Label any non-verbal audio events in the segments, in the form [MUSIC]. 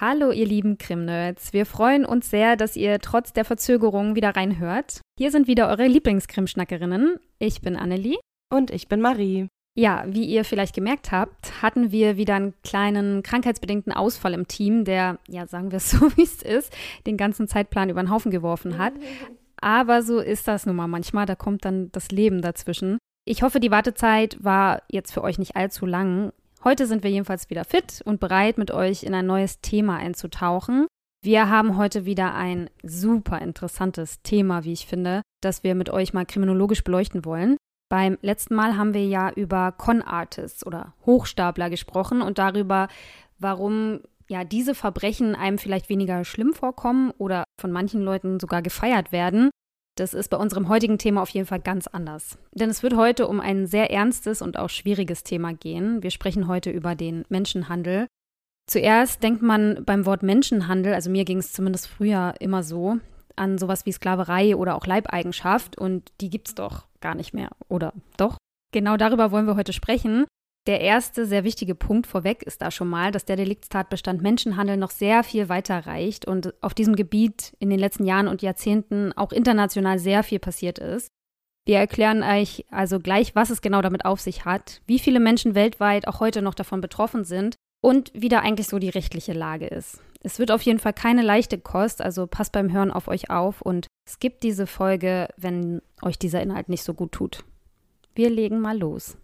Hallo, ihr lieben Krim-Nerds. Wir freuen uns sehr, dass ihr trotz der Verzögerung wieder reinhört. Hier sind wieder eure Lieblingskrim-Schnackerinnen. Ich bin Annelie. Und ich bin Marie. Ja, wie ihr vielleicht gemerkt habt, hatten wir wieder einen kleinen krankheitsbedingten Ausfall im Team, der, ja, sagen wir es [LAUGHS] so, wie es ist, den ganzen Zeitplan über den Haufen geworfen hat. Aber so ist das nun mal manchmal, da kommt dann das Leben dazwischen. Ich hoffe, die Wartezeit war jetzt für euch nicht allzu lang. Heute sind wir jedenfalls wieder fit und bereit, mit euch in ein neues Thema einzutauchen. Wir haben heute wieder ein super interessantes Thema, wie ich finde, das wir mit euch mal kriminologisch beleuchten wollen. Beim letzten Mal haben wir ja über Con-Artists oder Hochstapler gesprochen und darüber, warum ja diese Verbrechen einem vielleicht weniger schlimm vorkommen oder von manchen Leuten sogar gefeiert werden. Das ist bei unserem heutigen Thema auf jeden Fall ganz anders. Denn es wird heute um ein sehr ernstes und auch schwieriges Thema gehen. Wir sprechen heute über den Menschenhandel. Zuerst denkt man beim Wort Menschenhandel, also mir ging es zumindest früher immer so, an sowas wie Sklaverei oder auch Leibeigenschaft und die gibt es doch gar nicht mehr, oder doch? Genau darüber wollen wir heute sprechen. Der erste sehr wichtige Punkt vorweg ist da schon mal, dass der Deliktstatbestand Menschenhandel noch sehr viel weiter reicht und auf diesem Gebiet in den letzten Jahren und Jahrzehnten auch international sehr viel passiert ist. Wir erklären euch also gleich, was es genau damit auf sich hat, wie viele Menschen weltweit auch heute noch davon betroffen sind und wie da eigentlich so die rechtliche Lage ist. Es wird auf jeden Fall keine leichte Kost, also passt beim Hören auf euch auf und skippt diese Folge, wenn euch dieser Inhalt nicht so gut tut. Wir legen mal los.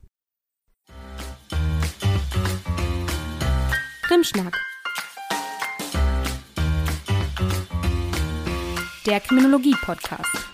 Krimschnack. Der Kriminologie-Podcast.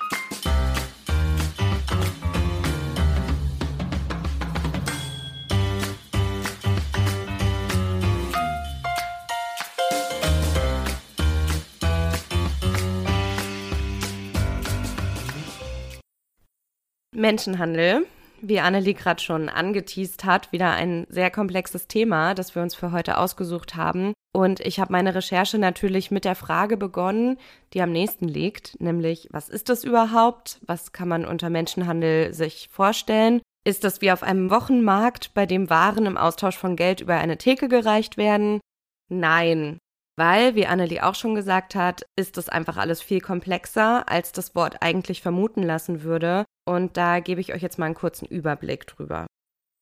Menschenhandel, wie Annelie gerade schon angeteased hat, wieder ein sehr komplexes Thema, das wir uns für heute ausgesucht haben. Und ich habe meine Recherche natürlich mit der Frage begonnen, die am nächsten liegt, nämlich, was ist das überhaupt? Was kann man unter Menschenhandel sich vorstellen? Ist das wie auf einem Wochenmarkt, bei dem Waren im Austausch von Geld über eine Theke gereicht werden? Nein, weil, wie Annelie auch schon gesagt hat, ist das einfach alles viel komplexer, als das Wort eigentlich vermuten lassen würde. Und da gebe ich euch jetzt mal einen kurzen Überblick drüber.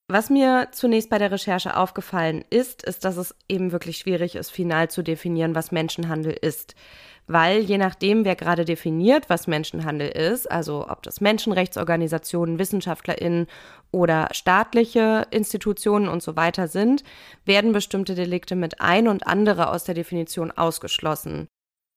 Was mir zunächst bei der Recherche aufgefallen ist, ist, dass es eben wirklich schwierig ist, final zu definieren, was Menschenhandel ist. Weil je nachdem, wer gerade definiert, was Menschenhandel ist, also ob das Menschenrechtsorganisationen, WissenschaftlerInnen oder staatliche Institutionen und so weiter sind, werden bestimmte Delikte mit ein und andere aus der Definition ausgeschlossen.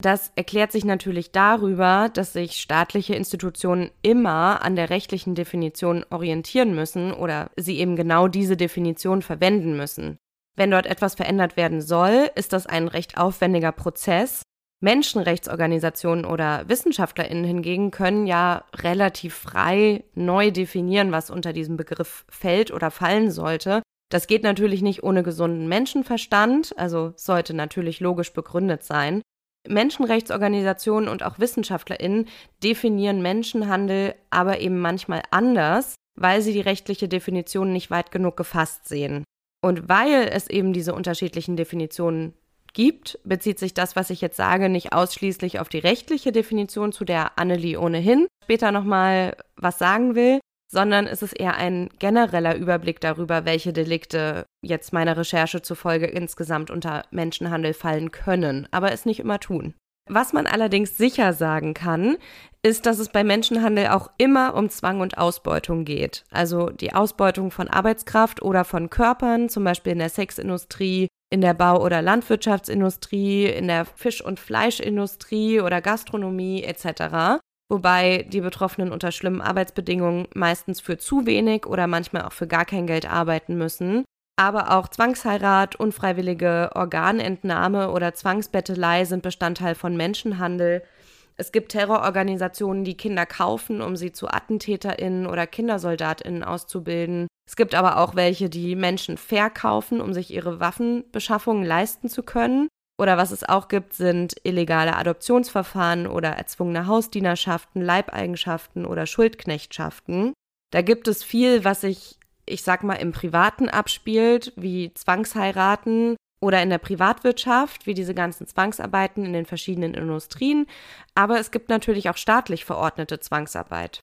Das erklärt sich natürlich darüber, dass sich staatliche Institutionen immer an der rechtlichen Definition orientieren müssen oder sie eben genau diese Definition verwenden müssen. Wenn dort etwas verändert werden soll, ist das ein recht aufwendiger Prozess. Menschenrechtsorganisationen oder Wissenschaftlerinnen hingegen können ja relativ frei neu definieren, was unter diesem Begriff fällt oder fallen sollte. Das geht natürlich nicht ohne gesunden Menschenverstand, also sollte natürlich logisch begründet sein. Menschenrechtsorganisationen und auch Wissenschaftlerinnen definieren Menschenhandel aber eben manchmal anders, weil sie die rechtliche Definition nicht weit genug gefasst sehen. Und weil es eben diese unterschiedlichen Definitionen gibt, bezieht sich das, was ich jetzt sage, nicht ausschließlich auf die rechtliche Definition, zu der Annelie ohnehin später nochmal was sagen will, sondern es ist eher ein genereller Überblick darüber, welche Delikte jetzt meiner Recherche zufolge insgesamt unter Menschenhandel fallen können, aber es nicht immer tun. Was man allerdings sicher sagen kann, ist, dass es bei Menschenhandel auch immer um Zwang und Ausbeutung geht. Also die Ausbeutung von Arbeitskraft oder von Körpern, zum Beispiel in der Sexindustrie, in der Bau- oder Landwirtschaftsindustrie, in der Fisch- und Fleischindustrie oder Gastronomie etc wobei die Betroffenen unter schlimmen Arbeitsbedingungen meistens für zu wenig oder manchmal auch für gar kein Geld arbeiten müssen. Aber auch Zwangsheirat, unfreiwillige Organentnahme oder Zwangsbettelei sind Bestandteil von Menschenhandel. Es gibt Terrororganisationen, die Kinder kaufen, um sie zu AttentäterInnen oder KindersoldatInnen auszubilden. Es gibt aber auch welche, die Menschen verkaufen, um sich ihre Waffenbeschaffungen leisten zu können. Oder was es auch gibt, sind illegale Adoptionsverfahren oder erzwungene Hausdienerschaften, Leibeigenschaften oder Schuldknechtschaften. Da gibt es viel, was sich, ich sag mal, im Privaten abspielt, wie Zwangsheiraten, oder in der Privatwirtschaft, wie diese ganzen Zwangsarbeiten in den verschiedenen Industrien. Aber es gibt natürlich auch staatlich verordnete Zwangsarbeit.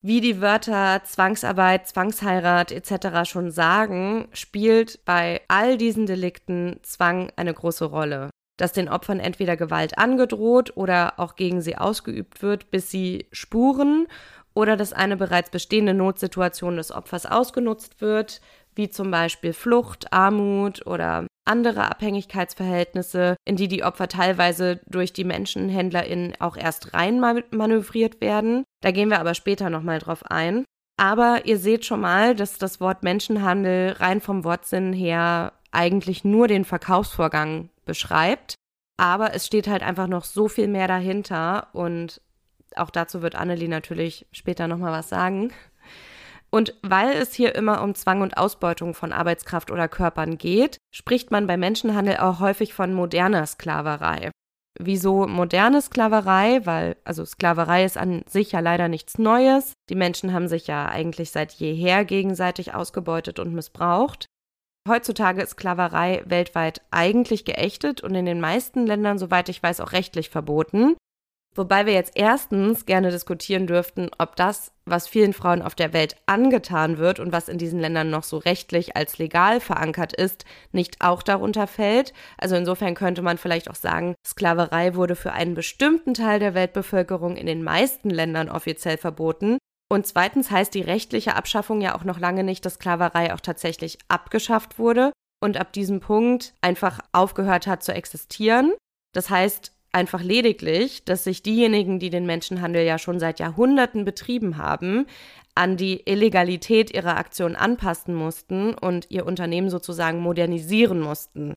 Wie die Wörter Zwangsarbeit, Zwangsheirat etc. schon sagen, spielt bei all diesen Delikten Zwang eine große Rolle. Dass den Opfern entweder Gewalt angedroht oder auch gegen sie ausgeübt wird, bis sie spuren, oder dass eine bereits bestehende Notsituation des Opfers ausgenutzt wird, wie zum Beispiel Flucht, Armut oder andere Abhängigkeitsverhältnisse, in die die Opfer teilweise durch die MenschenhändlerInnen auch erst rein manövriert werden. Da gehen wir aber später nochmal drauf ein. Aber ihr seht schon mal, dass das Wort Menschenhandel rein vom Wortsinn her eigentlich nur den Verkaufsvorgang beschreibt. Aber es steht halt einfach noch so viel mehr dahinter und auch dazu wird Annelie natürlich später nochmal was sagen. Und weil es hier immer um Zwang und Ausbeutung von Arbeitskraft oder Körpern geht, spricht man bei Menschenhandel auch häufig von moderner Sklaverei. Wieso moderne Sklaverei? Weil, also Sklaverei ist an sich ja leider nichts Neues. Die Menschen haben sich ja eigentlich seit jeher gegenseitig ausgebeutet und missbraucht. Heutzutage ist Sklaverei weltweit eigentlich geächtet und in den meisten Ländern, soweit ich weiß, auch rechtlich verboten. Wobei wir jetzt erstens gerne diskutieren dürften, ob das, was vielen Frauen auf der Welt angetan wird und was in diesen Ländern noch so rechtlich als legal verankert ist, nicht auch darunter fällt. Also insofern könnte man vielleicht auch sagen, Sklaverei wurde für einen bestimmten Teil der Weltbevölkerung in den meisten Ländern offiziell verboten. Und zweitens heißt die rechtliche Abschaffung ja auch noch lange nicht, dass Sklaverei auch tatsächlich abgeschafft wurde und ab diesem Punkt einfach aufgehört hat zu existieren. Das heißt, einfach lediglich, dass sich diejenigen, die den Menschenhandel ja schon seit Jahrhunderten betrieben haben, an die Illegalität ihrer Aktion anpassen mussten und ihr Unternehmen sozusagen modernisieren mussten.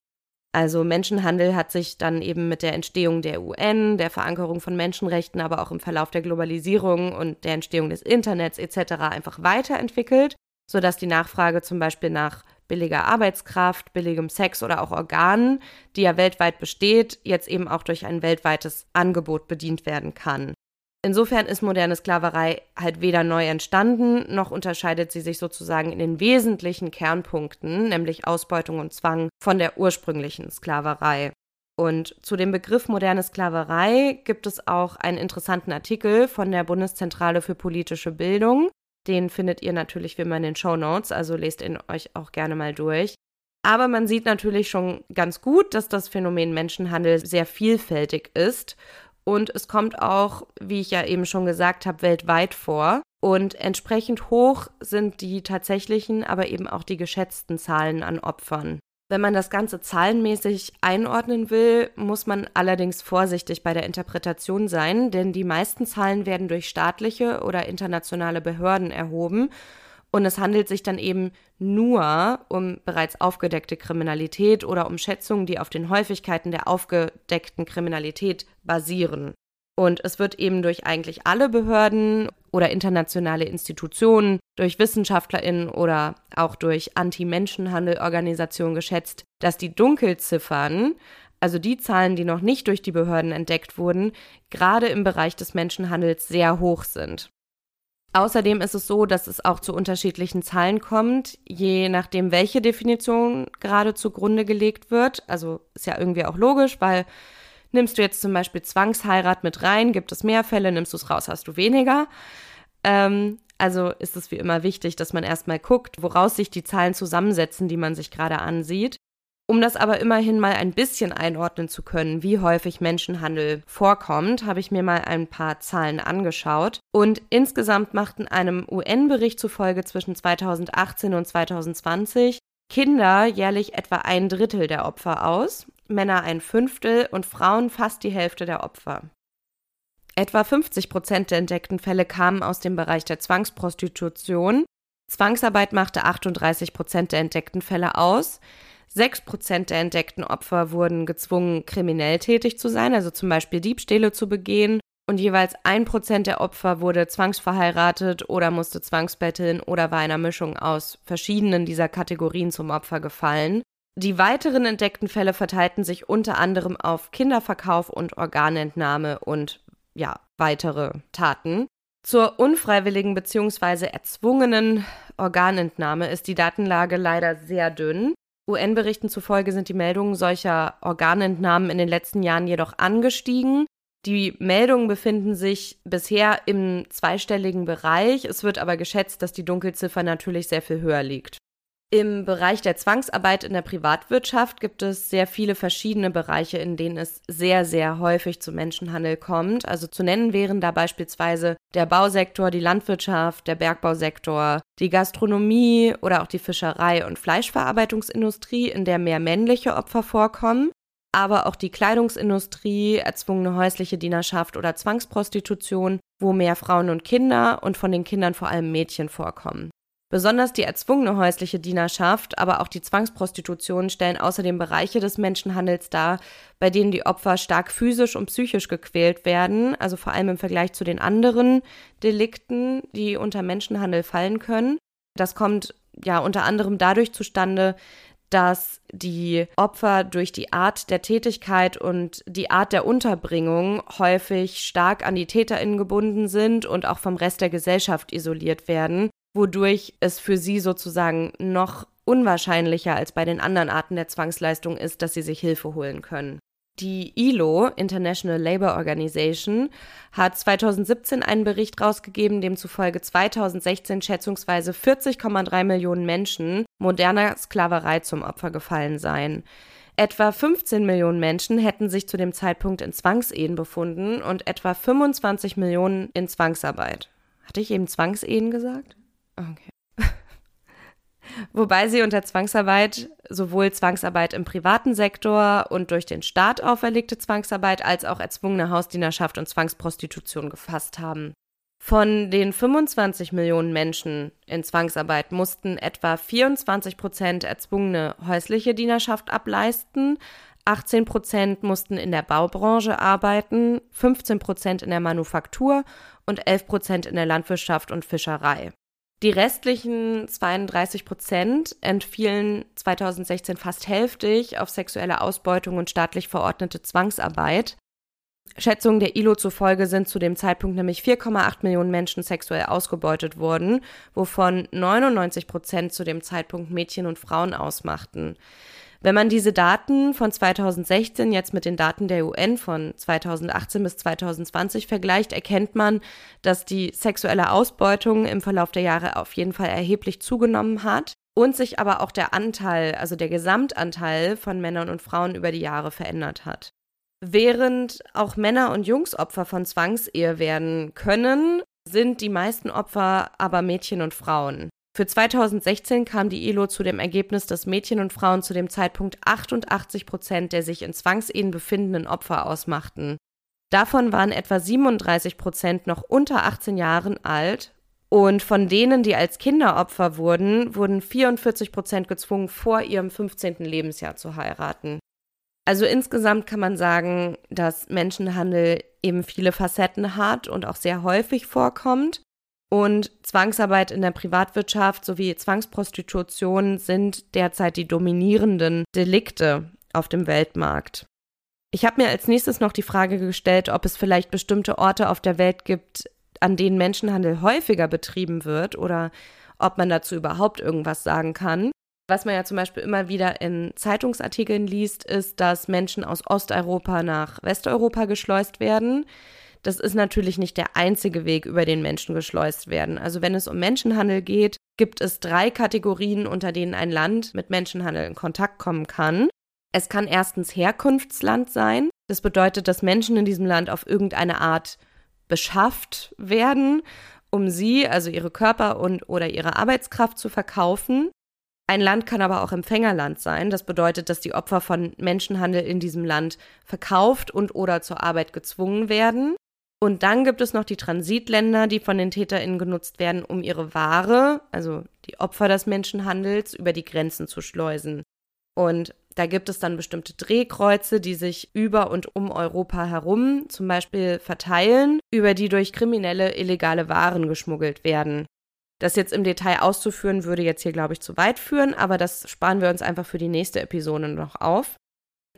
Also Menschenhandel hat sich dann eben mit der Entstehung der UN, der Verankerung von Menschenrechten, aber auch im Verlauf der Globalisierung und der Entstehung des Internets etc. einfach weiterentwickelt, sodass die Nachfrage zum Beispiel nach billiger Arbeitskraft, billigem Sex oder auch Organen, die ja weltweit besteht, jetzt eben auch durch ein weltweites Angebot bedient werden kann. Insofern ist moderne Sklaverei halt weder neu entstanden, noch unterscheidet sie sich sozusagen in den wesentlichen Kernpunkten, nämlich Ausbeutung und Zwang, von der ursprünglichen Sklaverei. Und zu dem Begriff moderne Sklaverei gibt es auch einen interessanten Artikel von der Bundeszentrale für politische Bildung. Den findet ihr natürlich wie immer in den Show Notes, also lest ihn euch auch gerne mal durch. Aber man sieht natürlich schon ganz gut, dass das Phänomen Menschenhandel sehr vielfältig ist. Und es kommt auch, wie ich ja eben schon gesagt habe, weltweit vor. Und entsprechend hoch sind die tatsächlichen, aber eben auch die geschätzten Zahlen an Opfern. Wenn man das Ganze zahlenmäßig einordnen will, muss man allerdings vorsichtig bei der Interpretation sein, denn die meisten Zahlen werden durch staatliche oder internationale Behörden erhoben und es handelt sich dann eben nur um bereits aufgedeckte Kriminalität oder um Schätzungen, die auf den Häufigkeiten der aufgedeckten Kriminalität basieren. Und es wird eben durch eigentlich alle Behörden oder internationale Institutionen, durch WissenschaftlerInnen oder auch durch Anti-Menschenhandel-Organisationen geschätzt, dass die Dunkelziffern, also die Zahlen, die noch nicht durch die Behörden entdeckt wurden, gerade im Bereich des Menschenhandels sehr hoch sind. Außerdem ist es so, dass es auch zu unterschiedlichen Zahlen kommt, je nachdem, welche Definition gerade zugrunde gelegt wird. Also ist ja irgendwie auch logisch, weil Nimmst du jetzt zum Beispiel Zwangsheirat mit rein, gibt es mehr Fälle, nimmst du es raus, hast du weniger. Ähm, also ist es wie immer wichtig, dass man erstmal guckt, woraus sich die Zahlen zusammensetzen, die man sich gerade ansieht. Um das aber immerhin mal ein bisschen einordnen zu können, wie häufig Menschenhandel vorkommt, habe ich mir mal ein paar Zahlen angeschaut. Und insgesamt machten einem UN-Bericht zufolge zwischen 2018 und 2020 Kinder jährlich etwa ein Drittel der Opfer aus. Männer ein Fünftel und Frauen fast die Hälfte der Opfer. Etwa 50 Prozent der entdeckten Fälle kamen aus dem Bereich der Zwangsprostitution. Zwangsarbeit machte 38 Prozent der entdeckten Fälle aus. 6 Prozent der entdeckten Opfer wurden gezwungen, kriminell tätig zu sein, also zum Beispiel Diebstähle zu begehen. Und jeweils 1 Prozent der Opfer wurde zwangsverheiratet oder musste zwangsbetteln oder war einer Mischung aus verschiedenen dieser Kategorien zum Opfer gefallen. Die weiteren entdeckten Fälle verteilten sich unter anderem auf Kinderverkauf und Organentnahme und ja, weitere Taten. Zur unfreiwilligen bzw. erzwungenen Organentnahme ist die Datenlage leider sehr dünn. UN-Berichten zufolge sind die Meldungen solcher Organentnahmen in den letzten Jahren jedoch angestiegen. Die Meldungen befinden sich bisher im zweistelligen Bereich. Es wird aber geschätzt, dass die Dunkelziffer natürlich sehr viel höher liegt. Im Bereich der Zwangsarbeit in der Privatwirtschaft gibt es sehr viele verschiedene Bereiche, in denen es sehr, sehr häufig zu Menschenhandel kommt. Also zu nennen wären da beispielsweise der Bausektor, die Landwirtschaft, der Bergbausektor, die Gastronomie oder auch die Fischerei und Fleischverarbeitungsindustrie, in der mehr männliche Opfer vorkommen. Aber auch die Kleidungsindustrie, erzwungene häusliche Dienerschaft oder Zwangsprostitution, wo mehr Frauen und Kinder und von den Kindern vor allem Mädchen vorkommen. Besonders die erzwungene häusliche Dienerschaft, aber auch die Zwangsprostitution stellen außerdem Bereiche des Menschenhandels dar, bei denen die Opfer stark physisch und psychisch gequält werden, also vor allem im Vergleich zu den anderen Delikten, die unter Menschenhandel fallen können. Das kommt ja unter anderem dadurch zustande, dass die Opfer durch die Art der Tätigkeit und die Art der Unterbringung häufig stark an die Täterinnen gebunden sind und auch vom Rest der Gesellschaft isoliert werden wodurch es für sie sozusagen noch unwahrscheinlicher als bei den anderen Arten der Zwangsleistung ist, dass sie sich Hilfe holen können. Die ILO, International Labour Organization, hat 2017 einen Bericht rausgegeben, demzufolge 2016 schätzungsweise 40,3 Millionen Menschen moderner Sklaverei zum Opfer gefallen seien. Etwa 15 Millionen Menschen hätten sich zu dem Zeitpunkt in Zwangsehen befunden und etwa 25 Millionen in Zwangsarbeit. Hatte ich eben Zwangsehen gesagt? Okay. [LAUGHS] Wobei sie unter Zwangsarbeit sowohl Zwangsarbeit im privaten Sektor und durch den Staat auferlegte Zwangsarbeit als auch erzwungene Hausdienerschaft und Zwangsprostitution gefasst haben. Von den 25 Millionen Menschen in Zwangsarbeit mussten etwa 24 Prozent erzwungene häusliche Dienerschaft ableisten, 18 Prozent mussten in der Baubranche arbeiten, 15 Prozent in der Manufaktur und 11 Prozent in der Landwirtschaft und Fischerei. Die restlichen 32 Prozent entfielen 2016 fast hälftig auf sexuelle Ausbeutung und staatlich verordnete Zwangsarbeit. Schätzungen der ILO zufolge sind zu dem Zeitpunkt nämlich 4,8 Millionen Menschen sexuell ausgebeutet worden, wovon 99 Prozent zu dem Zeitpunkt Mädchen und Frauen ausmachten. Wenn man diese Daten von 2016 jetzt mit den Daten der UN von 2018 bis 2020 vergleicht, erkennt man, dass die sexuelle Ausbeutung im Verlauf der Jahre auf jeden Fall erheblich zugenommen hat und sich aber auch der Anteil, also der Gesamtanteil von Männern und Frauen über die Jahre verändert hat. Während auch Männer und Jungs Opfer von Zwangsehe werden können, sind die meisten Opfer aber Mädchen und Frauen. Für 2016 kam die ILO zu dem Ergebnis, dass Mädchen und Frauen zu dem Zeitpunkt 88 Prozent der sich in Zwangsehen befindenden Opfer ausmachten. Davon waren etwa 37 Prozent noch unter 18 Jahren alt und von denen, die als Kinderopfer wurden, wurden 44 Prozent gezwungen, vor ihrem 15. Lebensjahr zu heiraten. Also insgesamt kann man sagen, dass Menschenhandel eben viele Facetten hat und auch sehr häufig vorkommt. Und Zwangsarbeit in der Privatwirtschaft sowie Zwangsprostitution sind derzeit die dominierenden Delikte auf dem Weltmarkt. Ich habe mir als nächstes noch die Frage gestellt, ob es vielleicht bestimmte Orte auf der Welt gibt, an denen Menschenhandel häufiger betrieben wird oder ob man dazu überhaupt irgendwas sagen kann. Was man ja zum Beispiel immer wieder in Zeitungsartikeln liest, ist, dass Menschen aus Osteuropa nach Westeuropa geschleust werden. Das ist natürlich nicht der einzige Weg, über den Menschen geschleust werden. Also wenn es um Menschenhandel geht, gibt es drei Kategorien, unter denen ein Land mit Menschenhandel in Kontakt kommen kann. Es kann erstens Herkunftsland sein. Das bedeutet, dass Menschen in diesem Land auf irgendeine Art beschafft werden, um sie, also ihre Körper und oder ihre Arbeitskraft zu verkaufen. Ein Land kann aber auch Empfängerland sein. Das bedeutet, dass die Opfer von Menschenhandel in diesem Land verkauft und oder zur Arbeit gezwungen werden. Und dann gibt es noch die Transitländer, die von den TäterInnen genutzt werden, um ihre Ware, also die Opfer des Menschenhandels, über die Grenzen zu schleusen. Und da gibt es dann bestimmte Drehkreuze, die sich über und um Europa herum zum Beispiel verteilen, über die durch Kriminelle illegale Waren geschmuggelt werden. Das jetzt im Detail auszuführen, würde jetzt hier, glaube ich, zu weit führen, aber das sparen wir uns einfach für die nächste Episode noch auf.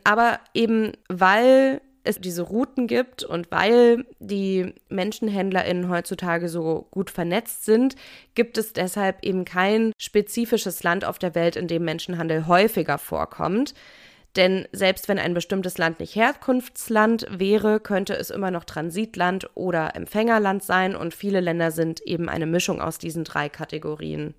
Aber eben weil es diese Routen gibt und weil die MenschenhändlerInnen heutzutage so gut vernetzt sind, gibt es deshalb eben kein spezifisches Land auf der Welt, in dem Menschenhandel häufiger vorkommt. Denn selbst wenn ein bestimmtes Land nicht Herkunftsland wäre, könnte es immer noch Transitland oder Empfängerland sein und viele Länder sind eben eine Mischung aus diesen drei Kategorien.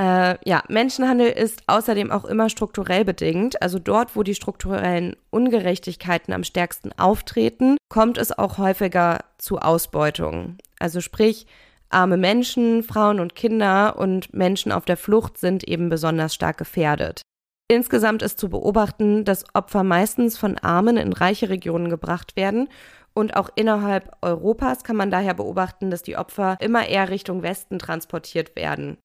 Äh, ja, Menschenhandel ist außerdem auch immer strukturell bedingt. Also dort, wo die strukturellen Ungerechtigkeiten am stärksten auftreten, kommt es auch häufiger zu Ausbeutung. Also sprich, arme Menschen, Frauen und Kinder und Menschen auf der Flucht sind eben besonders stark gefährdet. Insgesamt ist zu beobachten, dass Opfer meistens von Armen in reiche Regionen gebracht werden und auch innerhalb Europas kann man daher beobachten, dass die Opfer immer eher Richtung Westen transportiert werden.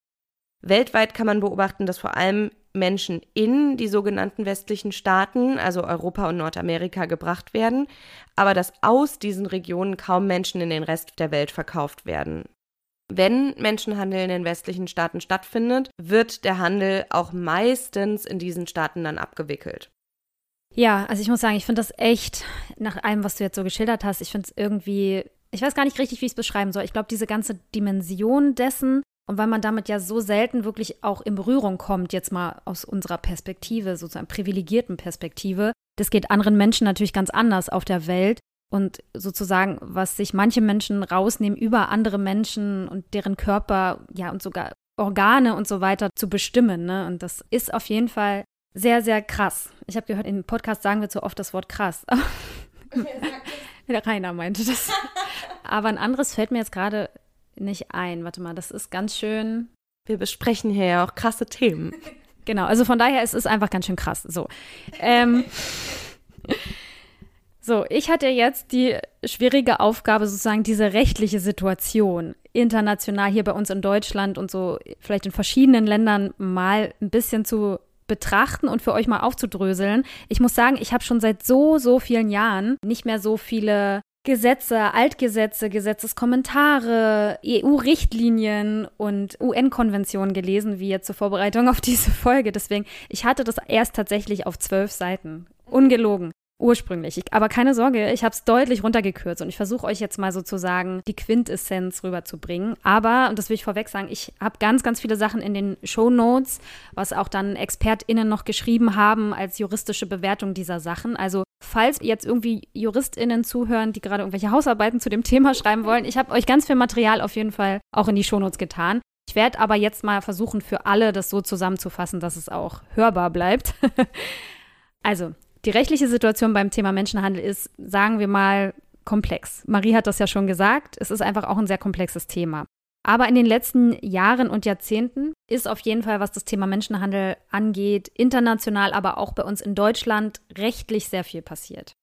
Weltweit kann man beobachten, dass vor allem Menschen in die sogenannten westlichen Staaten, also Europa und Nordamerika, gebracht werden, aber dass aus diesen Regionen kaum Menschen in den Rest der Welt verkauft werden. Wenn Menschenhandel in den westlichen Staaten stattfindet, wird der Handel auch meistens in diesen Staaten dann abgewickelt. Ja, also ich muss sagen, ich finde das echt, nach allem, was du jetzt so geschildert hast, ich finde es irgendwie, ich weiß gar nicht richtig, wie ich es beschreiben soll. Ich glaube, diese ganze Dimension dessen und weil man damit ja so selten wirklich auch in Berührung kommt, jetzt mal aus unserer Perspektive, sozusagen privilegierten Perspektive, das geht anderen Menschen natürlich ganz anders auf der Welt und sozusagen, was sich manche Menschen rausnehmen, über andere Menschen und deren Körper, ja, und sogar Organe und so weiter zu bestimmen. Ne? Und das ist auf jeden Fall sehr, sehr krass. Ich habe gehört, im Podcast sagen wir zu oft das Wort krass. Der [LAUGHS] [LAUGHS] Rainer meinte das. Aber ein anderes fällt mir jetzt gerade nicht ein. Warte mal, das ist ganz schön. Wir besprechen hier ja auch krasse Themen. [LAUGHS] Genau, also von daher, es ist einfach ganz schön krass. So. Ähm, [LAUGHS] so, ich hatte jetzt die schwierige Aufgabe, sozusagen diese rechtliche Situation international hier bei uns in Deutschland und so vielleicht in verschiedenen Ländern mal ein bisschen zu betrachten und für euch mal aufzudröseln. Ich muss sagen, ich habe schon seit so, so vielen Jahren nicht mehr so viele Gesetze, Altgesetze, Gesetzeskommentare, EU-Richtlinien und UN-Konventionen gelesen, wie jetzt zur Vorbereitung auf diese Folge. Deswegen, ich hatte das erst tatsächlich auf zwölf Seiten. Ungelogen ursprünglich. Ich, aber keine Sorge, ich habe es deutlich runtergekürzt und ich versuche euch jetzt mal sozusagen die Quintessenz rüberzubringen. Aber, und das will ich vorweg sagen, ich habe ganz, ganz viele Sachen in den Show Notes, was auch dann ExpertInnen noch geschrieben haben als juristische Bewertung dieser Sachen. Also, falls jetzt irgendwie JuristInnen zuhören, die gerade irgendwelche Hausarbeiten zu dem Thema schreiben wollen, ich habe euch ganz viel Material auf jeden Fall auch in die Show Notes getan. Ich werde aber jetzt mal versuchen, für alle das so zusammenzufassen, dass es auch hörbar bleibt. [LAUGHS] also, die rechtliche Situation beim Thema Menschenhandel ist, sagen wir mal, komplex. Marie hat das ja schon gesagt, es ist einfach auch ein sehr komplexes Thema. Aber in den letzten Jahren und Jahrzehnten ist auf jeden Fall, was das Thema Menschenhandel angeht, international, aber auch bei uns in Deutschland rechtlich sehr viel passiert.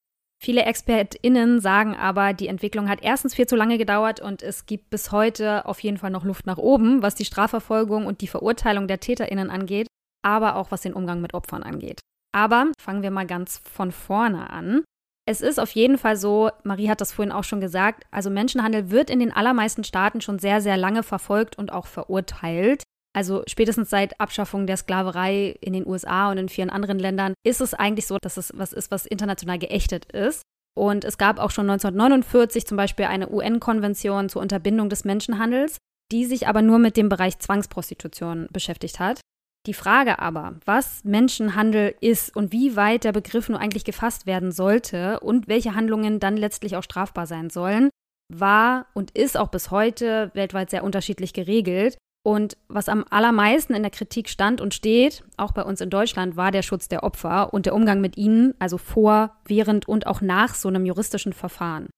Viele ExpertInnen sagen aber, die Entwicklung hat erstens viel zu lange gedauert und es gibt bis heute auf jeden Fall noch Luft nach oben, was die Strafverfolgung und die Verurteilung der TäterInnen angeht, aber auch was den Umgang mit Opfern angeht. Aber fangen wir mal ganz von vorne an. Es ist auf jeden Fall so, Marie hat das vorhin auch schon gesagt, also Menschenhandel wird in den allermeisten Staaten schon sehr, sehr lange verfolgt und auch verurteilt. Also spätestens seit Abschaffung der Sklaverei in den USA und in vielen anderen Ländern ist es eigentlich so, dass es was ist, was international geächtet ist. Und es gab auch schon 1949 zum Beispiel eine UN-Konvention zur Unterbindung des Menschenhandels, die sich aber nur mit dem Bereich Zwangsprostitution beschäftigt hat. Die Frage aber, was Menschenhandel ist und wie weit der Begriff nur eigentlich gefasst werden sollte und welche Handlungen dann letztlich auch strafbar sein sollen, war und ist auch bis heute weltweit sehr unterschiedlich geregelt. Und was am allermeisten in der Kritik stand und steht, auch bei uns in Deutschland, war der Schutz der Opfer und der Umgang mit ihnen, also vor, während und auch nach so einem juristischen Verfahren.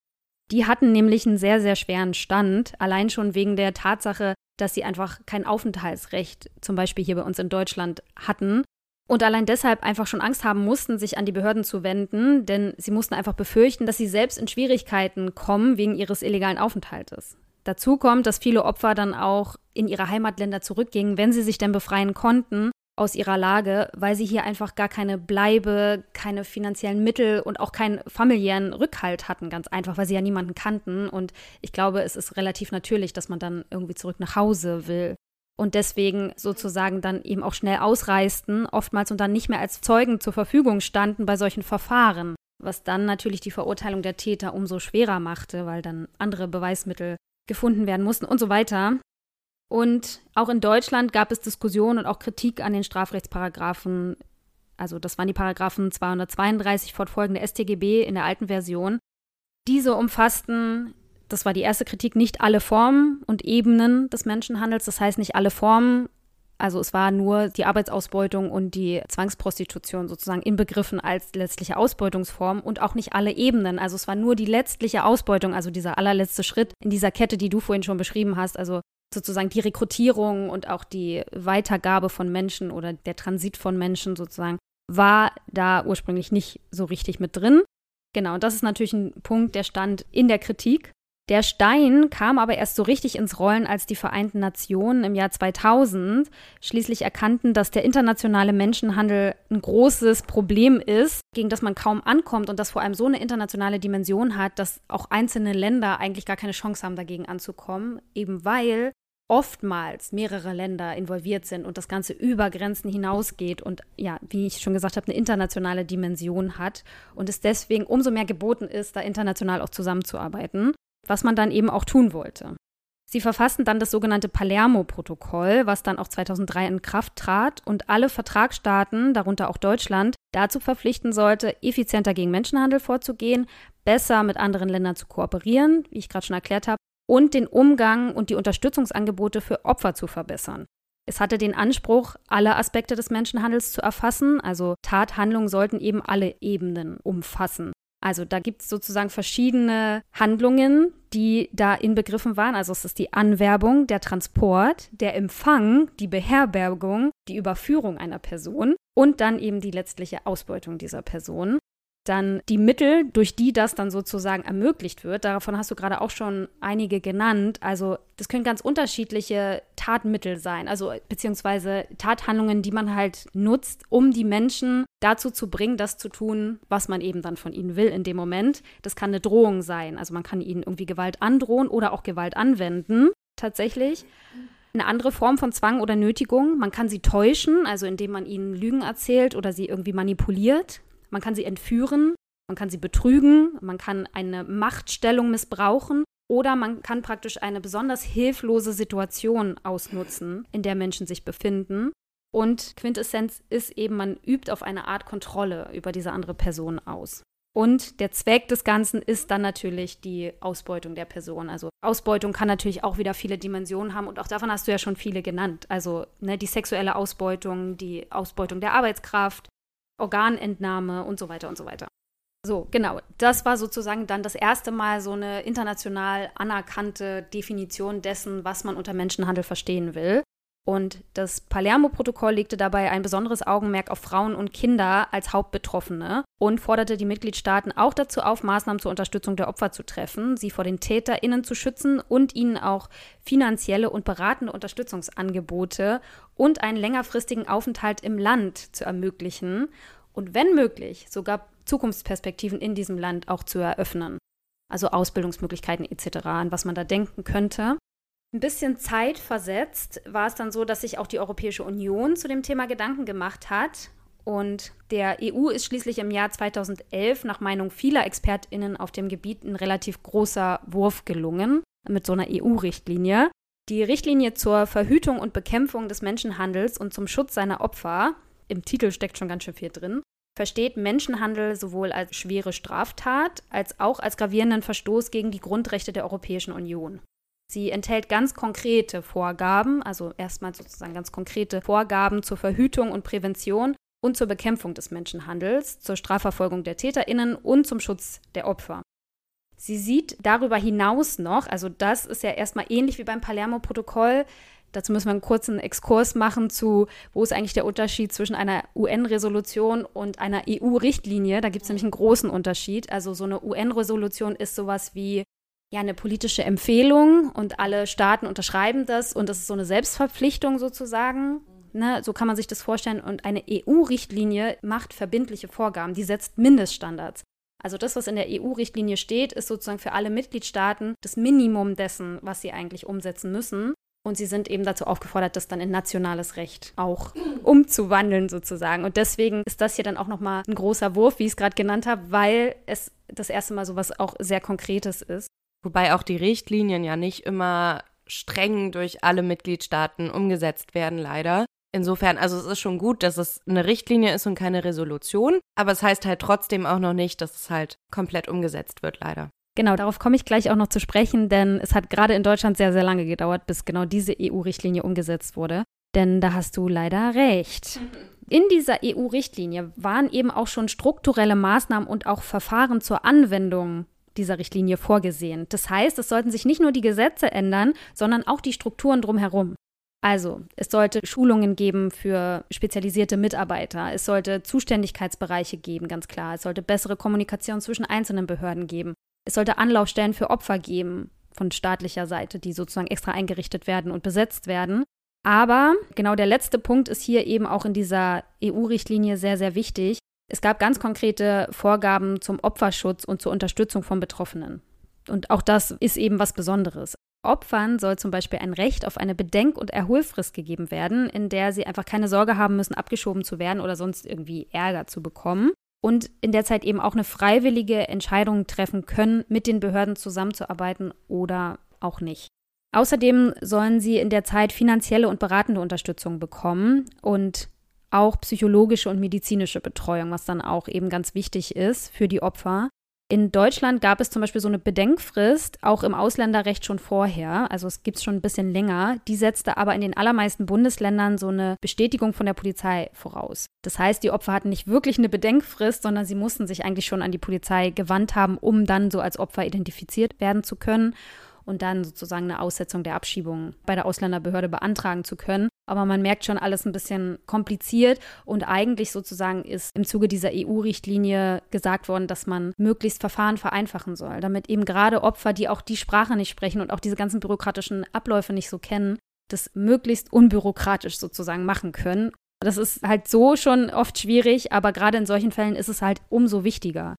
Die hatten nämlich einen sehr, sehr schweren Stand, allein schon wegen der Tatsache, dass sie einfach kein Aufenthaltsrecht, zum Beispiel hier bei uns in Deutschland, hatten und allein deshalb einfach schon Angst haben mussten, sich an die Behörden zu wenden, denn sie mussten einfach befürchten, dass sie selbst in Schwierigkeiten kommen wegen ihres illegalen Aufenthaltes. Dazu kommt, dass viele Opfer dann auch in ihre Heimatländer zurückgingen, wenn sie sich denn befreien konnten aus ihrer Lage, weil sie hier einfach gar keine Bleibe, keine finanziellen Mittel und auch keinen familiären Rückhalt hatten, ganz einfach, weil sie ja niemanden kannten. Und ich glaube, es ist relativ natürlich, dass man dann irgendwie zurück nach Hause will. Und deswegen sozusagen dann eben auch schnell ausreisten, oftmals und dann nicht mehr als Zeugen zur Verfügung standen bei solchen Verfahren, was dann natürlich die Verurteilung der Täter umso schwerer machte, weil dann andere Beweismittel gefunden werden mussten und so weiter. Und auch in Deutschland gab es Diskussionen und auch Kritik an den Strafrechtsparagraphen. Also das waren die Paragraphen 232 fortfolgende StGB in der alten Version. Diese umfassten, das war die erste Kritik, nicht alle Formen und Ebenen des Menschenhandels. Das heißt nicht alle Formen. Also es war nur die Arbeitsausbeutung und die Zwangsprostitution sozusagen inbegriffen als letztliche Ausbeutungsform und auch nicht alle Ebenen. Also es war nur die letztliche Ausbeutung, also dieser allerletzte Schritt in dieser Kette, die du vorhin schon beschrieben hast. Also sozusagen die Rekrutierung und auch die Weitergabe von Menschen oder der Transit von Menschen sozusagen war da ursprünglich nicht so richtig mit drin. Genau, und das ist natürlich ein Punkt, der stand in der Kritik. Der Stein kam aber erst so richtig ins Rollen, als die Vereinten Nationen im Jahr 2000 schließlich erkannten, dass der internationale Menschenhandel ein großes Problem ist, gegen das man kaum ankommt und das vor allem so eine internationale Dimension hat, dass auch einzelne Länder eigentlich gar keine Chance haben, dagegen anzukommen, eben weil oftmals mehrere Länder involviert sind und das Ganze über Grenzen hinausgeht und ja, wie ich schon gesagt habe, eine internationale Dimension hat und es deswegen umso mehr geboten ist, da international auch zusammenzuarbeiten, was man dann eben auch tun wollte. Sie verfassten dann das sogenannte Palermo-Protokoll, was dann auch 2003 in Kraft trat und alle Vertragsstaaten, darunter auch Deutschland, dazu verpflichten sollte, effizienter gegen Menschenhandel vorzugehen, besser mit anderen Ländern zu kooperieren, wie ich gerade schon erklärt habe, und den Umgang und die Unterstützungsangebote für Opfer zu verbessern. Es hatte den Anspruch, alle Aspekte des Menschenhandels zu erfassen, also Tathandlungen sollten eben alle Ebenen umfassen. Also da gibt es sozusagen verschiedene Handlungen, die da inbegriffen waren. Also es ist die Anwerbung, der Transport, der Empfang, die Beherbergung, die Überführung einer Person und dann eben die letztliche Ausbeutung dieser Person dann die Mittel, durch die das dann sozusagen ermöglicht wird, davon hast du gerade auch schon einige genannt. Also das können ganz unterschiedliche Tatmittel sein, also beziehungsweise Tathandlungen, die man halt nutzt, um die Menschen dazu zu bringen, das zu tun, was man eben dann von ihnen will in dem Moment. Das kann eine Drohung sein, also man kann ihnen irgendwie Gewalt androhen oder auch Gewalt anwenden, tatsächlich. Eine andere Form von Zwang oder Nötigung, man kann sie täuschen, also indem man ihnen Lügen erzählt oder sie irgendwie manipuliert man kann sie entführen, man kann sie betrügen, man kann eine Machtstellung missbrauchen oder man kann praktisch eine besonders hilflose Situation ausnutzen, in der Menschen sich befinden. Und Quintessenz ist eben, man übt auf eine Art Kontrolle über diese andere Person aus. Und der Zweck des Ganzen ist dann natürlich die Ausbeutung der Person. Also Ausbeutung kann natürlich auch wieder viele Dimensionen haben und auch davon hast du ja schon viele genannt. Also ne, die sexuelle Ausbeutung, die Ausbeutung der Arbeitskraft, Organentnahme und so weiter und so weiter. So, genau. Das war sozusagen dann das erste Mal so eine international anerkannte Definition dessen, was man unter Menschenhandel verstehen will. Und das Palermo-Protokoll legte dabei ein besonderes Augenmerk auf Frauen und Kinder als Hauptbetroffene und forderte die Mitgliedstaaten auch dazu auf, Maßnahmen zur Unterstützung der Opfer zu treffen, sie vor den TäterInnen zu schützen und ihnen auch finanzielle und beratende Unterstützungsangebote und einen längerfristigen Aufenthalt im Land zu ermöglichen und wenn möglich sogar Zukunftsperspektiven in diesem Land auch zu eröffnen. Also Ausbildungsmöglichkeiten etc., an was man da denken könnte. Ein bisschen Zeit versetzt war es dann so, dass sich auch die Europäische Union zu dem Thema Gedanken gemacht hat. Und der EU ist schließlich im Jahr 2011 nach Meinung vieler Expertinnen auf dem Gebiet ein relativ großer Wurf gelungen mit so einer EU-Richtlinie. Die Richtlinie zur Verhütung und Bekämpfung des Menschenhandels und zum Schutz seiner Opfer, im Titel steckt schon ganz schön viel drin, versteht Menschenhandel sowohl als schwere Straftat als auch als gravierenden Verstoß gegen die Grundrechte der Europäischen Union. Sie enthält ganz konkrete Vorgaben, also erstmal sozusagen ganz konkrete Vorgaben zur Verhütung und Prävention und zur Bekämpfung des Menschenhandels, zur Strafverfolgung der Täterinnen und zum Schutz der Opfer. Sie sieht darüber hinaus noch, also das ist ja erstmal ähnlich wie beim Palermo-Protokoll, dazu müssen wir einen kurzen Exkurs machen zu, wo ist eigentlich der Unterschied zwischen einer UN-Resolution und einer EU-Richtlinie. Da gibt es nämlich einen großen Unterschied. Also so eine UN-Resolution ist sowas wie ja eine politische Empfehlung und alle Staaten unterschreiben das und das ist so eine Selbstverpflichtung sozusagen. Ne, so kann man sich das vorstellen. Und eine EU-Richtlinie macht verbindliche Vorgaben, die setzt Mindeststandards. Also das, was in der EU-Richtlinie steht, ist sozusagen für alle Mitgliedstaaten das Minimum dessen, was sie eigentlich umsetzen müssen. Und sie sind eben dazu aufgefordert, das dann in nationales Recht auch umzuwandeln sozusagen. Und deswegen ist das hier dann auch nochmal ein großer Wurf, wie ich es gerade genannt habe, weil es das erste Mal sowas auch sehr Konkretes ist. Wobei auch die Richtlinien ja nicht immer streng durch alle Mitgliedstaaten umgesetzt werden, leider. Insofern, also es ist schon gut, dass es eine Richtlinie ist und keine Resolution, aber es heißt halt trotzdem auch noch nicht, dass es halt komplett umgesetzt wird, leider. Genau, darauf komme ich gleich auch noch zu sprechen, denn es hat gerade in Deutschland sehr, sehr lange gedauert, bis genau diese EU-Richtlinie umgesetzt wurde. Denn da hast du leider recht. In dieser EU-Richtlinie waren eben auch schon strukturelle Maßnahmen und auch Verfahren zur Anwendung dieser Richtlinie vorgesehen. Das heißt, es sollten sich nicht nur die Gesetze ändern, sondern auch die Strukturen drumherum. Also, es sollte Schulungen geben für spezialisierte Mitarbeiter. Es sollte Zuständigkeitsbereiche geben, ganz klar. Es sollte bessere Kommunikation zwischen einzelnen Behörden geben. Es sollte Anlaufstellen für Opfer geben von staatlicher Seite, die sozusagen extra eingerichtet werden und besetzt werden. Aber genau der letzte Punkt ist hier eben auch in dieser EU-Richtlinie sehr, sehr wichtig. Es gab ganz konkrete Vorgaben zum Opferschutz und zur Unterstützung von Betroffenen. Und auch das ist eben was Besonderes. Opfern soll zum Beispiel ein Recht auf eine Bedenk- und Erholfrist gegeben werden, in der sie einfach keine Sorge haben müssen, abgeschoben zu werden oder sonst irgendwie Ärger zu bekommen und in der Zeit eben auch eine freiwillige Entscheidung treffen können, mit den Behörden zusammenzuarbeiten oder auch nicht. Außerdem sollen sie in der Zeit finanzielle und beratende Unterstützung bekommen und auch psychologische und medizinische Betreuung, was dann auch eben ganz wichtig ist für die Opfer. In Deutschland gab es zum Beispiel so eine Bedenkfrist, auch im Ausländerrecht schon vorher, also es gibt es schon ein bisschen länger. Die setzte aber in den allermeisten Bundesländern so eine Bestätigung von der Polizei voraus. Das heißt, die Opfer hatten nicht wirklich eine Bedenkfrist, sondern sie mussten sich eigentlich schon an die Polizei gewandt haben, um dann so als Opfer identifiziert werden zu können und dann sozusagen eine Aussetzung der Abschiebung bei der Ausländerbehörde beantragen zu können. Aber man merkt schon alles ein bisschen kompliziert und eigentlich sozusagen ist im Zuge dieser EU-Richtlinie gesagt worden, dass man möglichst Verfahren vereinfachen soll, damit eben gerade Opfer, die auch die Sprache nicht sprechen und auch diese ganzen bürokratischen Abläufe nicht so kennen, das möglichst unbürokratisch sozusagen machen können. Das ist halt so schon oft schwierig, aber gerade in solchen Fällen ist es halt umso wichtiger.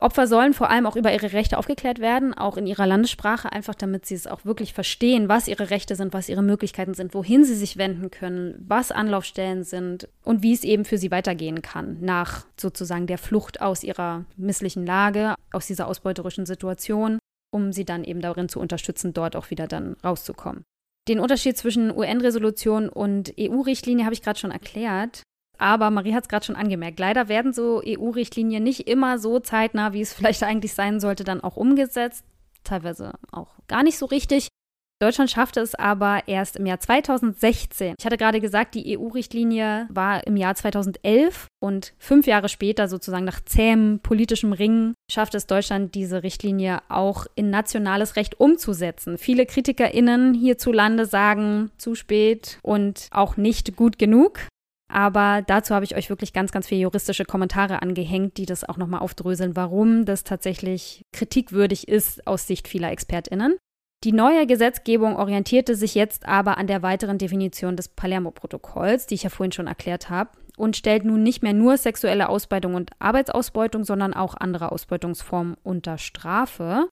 Opfer sollen vor allem auch über ihre Rechte aufgeklärt werden, auch in ihrer Landessprache, einfach damit sie es auch wirklich verstehen, was ihre Rechte sind, was ihre Möglichkeiten sind, wohin sie sich wenden können, was Anlaufstellen sind und wie es eben für sie weitergehen kann nach sozusagen der Flucht aus ihrer misslichen Lage, aus dieser ausbeuterischen Situation, um sie dann eben darin zu unterstützen, dort auch wieder dann rauszukommen. Den Unterschied zwischen UN-Resolution und EU-Richtlinie habe ich gerade schon erklärt. Aber Marie hat es gerade schon angemerkt, leider werden so EU-Richtlinien nicht immer so zeitnah, wie es vielleicht eigentlich sein sollte, dann auch umgesetzt. Teilweise auch gar nicht so richtig. Deutschland schaffte es aber erst im Jahr 2016. Ich hatte gerade gesagt, die EU-Richtlinie war im Jahr 2011 und fünf Jahre später, sozusagen nach zähem politischem Ringen, schaffte es Deutschland, diese Richtlinie auch in nationales Recht umzusetzen. Viele KritikerInnen hierzulande sagen zu spät und auch nicht gut genug. Aber dazu habe ich euch wirklich ganz, ganz viele juristische Kommentare angehängt, die das auch nochmal aufdröseln, warum das tatsächlich kritikwürdig ist aus Sicht vieler ExpertInnen. Die neue Gesetzgebung orientierte sich jetzt aber an der weiteren Definition des Palermo-Protokolls, die ich ja vorhin schon erklärt habe, und stellt nun nicht mehr nur sexuelle Ausbeutung und Arbeitsausbeutung, sondern auch andere Ausbeutungsformen unter Strafe.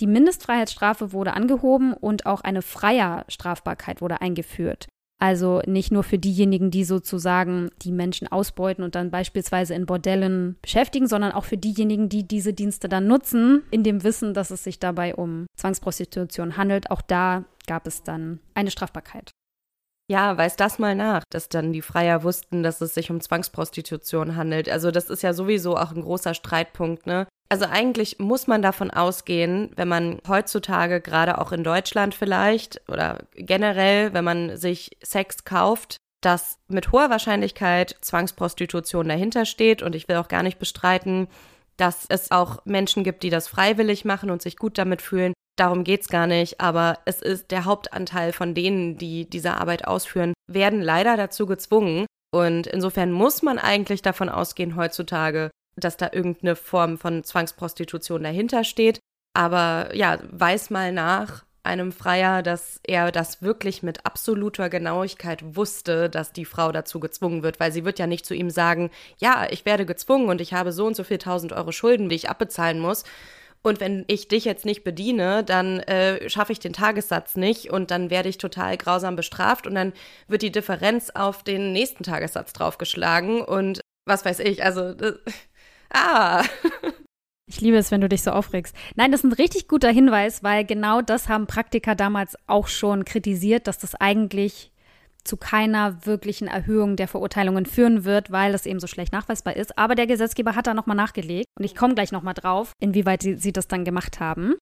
Die Mindestfreiheitsstrafe wurde angehoben und auch eine Freierstrafbarkeit wurde eingeführt. Also nicht nur für diejenigen, die sozusagen die Menschen ausbeuten und dann beispielsweise in Bordellen beschäftigen, sondern auch für diejenigen, die diese Dienste dann nutzen, in dem Wissen, dass es sich dabei um Zwangsprostitution handelt. Auch da gab es dann eine Strafbarkeit. Ja, weiß das mal nach, dass dann die Freier wussten, dass es sich um Zwangsprostitution handelt. Also das ist ja sowieso auch ein großer Streitpunkt, ne? Also eigentlich muss man davon ausgehen, wenn man heutzutage gerade auch in Deutschland vielleicht oder generell, wenn man sich Sex kauft, dass mit hoher Wahrscheinlichkeit Zwangsprostitution dahinter steht. Und ich will auch gar nicht bestreiten, dass es auch Menschen gibt, die das freiwillig machen und sich gut damit fühlen. Darum geht es gar nicht. Aber es ist der Hauptanteil von denen, die diese Arbeit ausführen, werden leider dazu gezwungen. Und insofern muss man eigentlich davon ausgehen heutzutage, dass da irgendeine Form von Zwangsprostitution dahinter steht. Aber ja, weiß mal nach einem Freier, dass er das wirklich mit absoluter Genauigkeit wusste, dass die Frau dazu gezwungen wird, weil sie wird ja nicht zu ihm sagen, ja, ich werde gezwungen und ich habe so und so viel tausend Euro Schulden, die ich abbezahlen muss. Und wenn ich dich jetzt nicht bediene, dann äh, schaffe ich den Tagessatz nicht und dann werde ich total grausam bestraft und dann wird die Differenz auf den nächsten Tagessatz draufgeschlagen und was weiß ich. Also, ah. [LAUGHS] Ich liebe es, wenn du dich so aufregst. Nein, das ist ein richtig guter Hinweis, weil genau das haben Praktiker damals auch schon kritisiert, dass das eigentlich zu keiner wirklichen Erhöhung der Verurteilungen führen wird, weil das eben so schlecht nachweisbar ist. Aber der Gesetzgeber hat da nochmal nachgelegt und ich komme gleich nochmal drauf, inwieweit sie, sie das dann gemacht haben.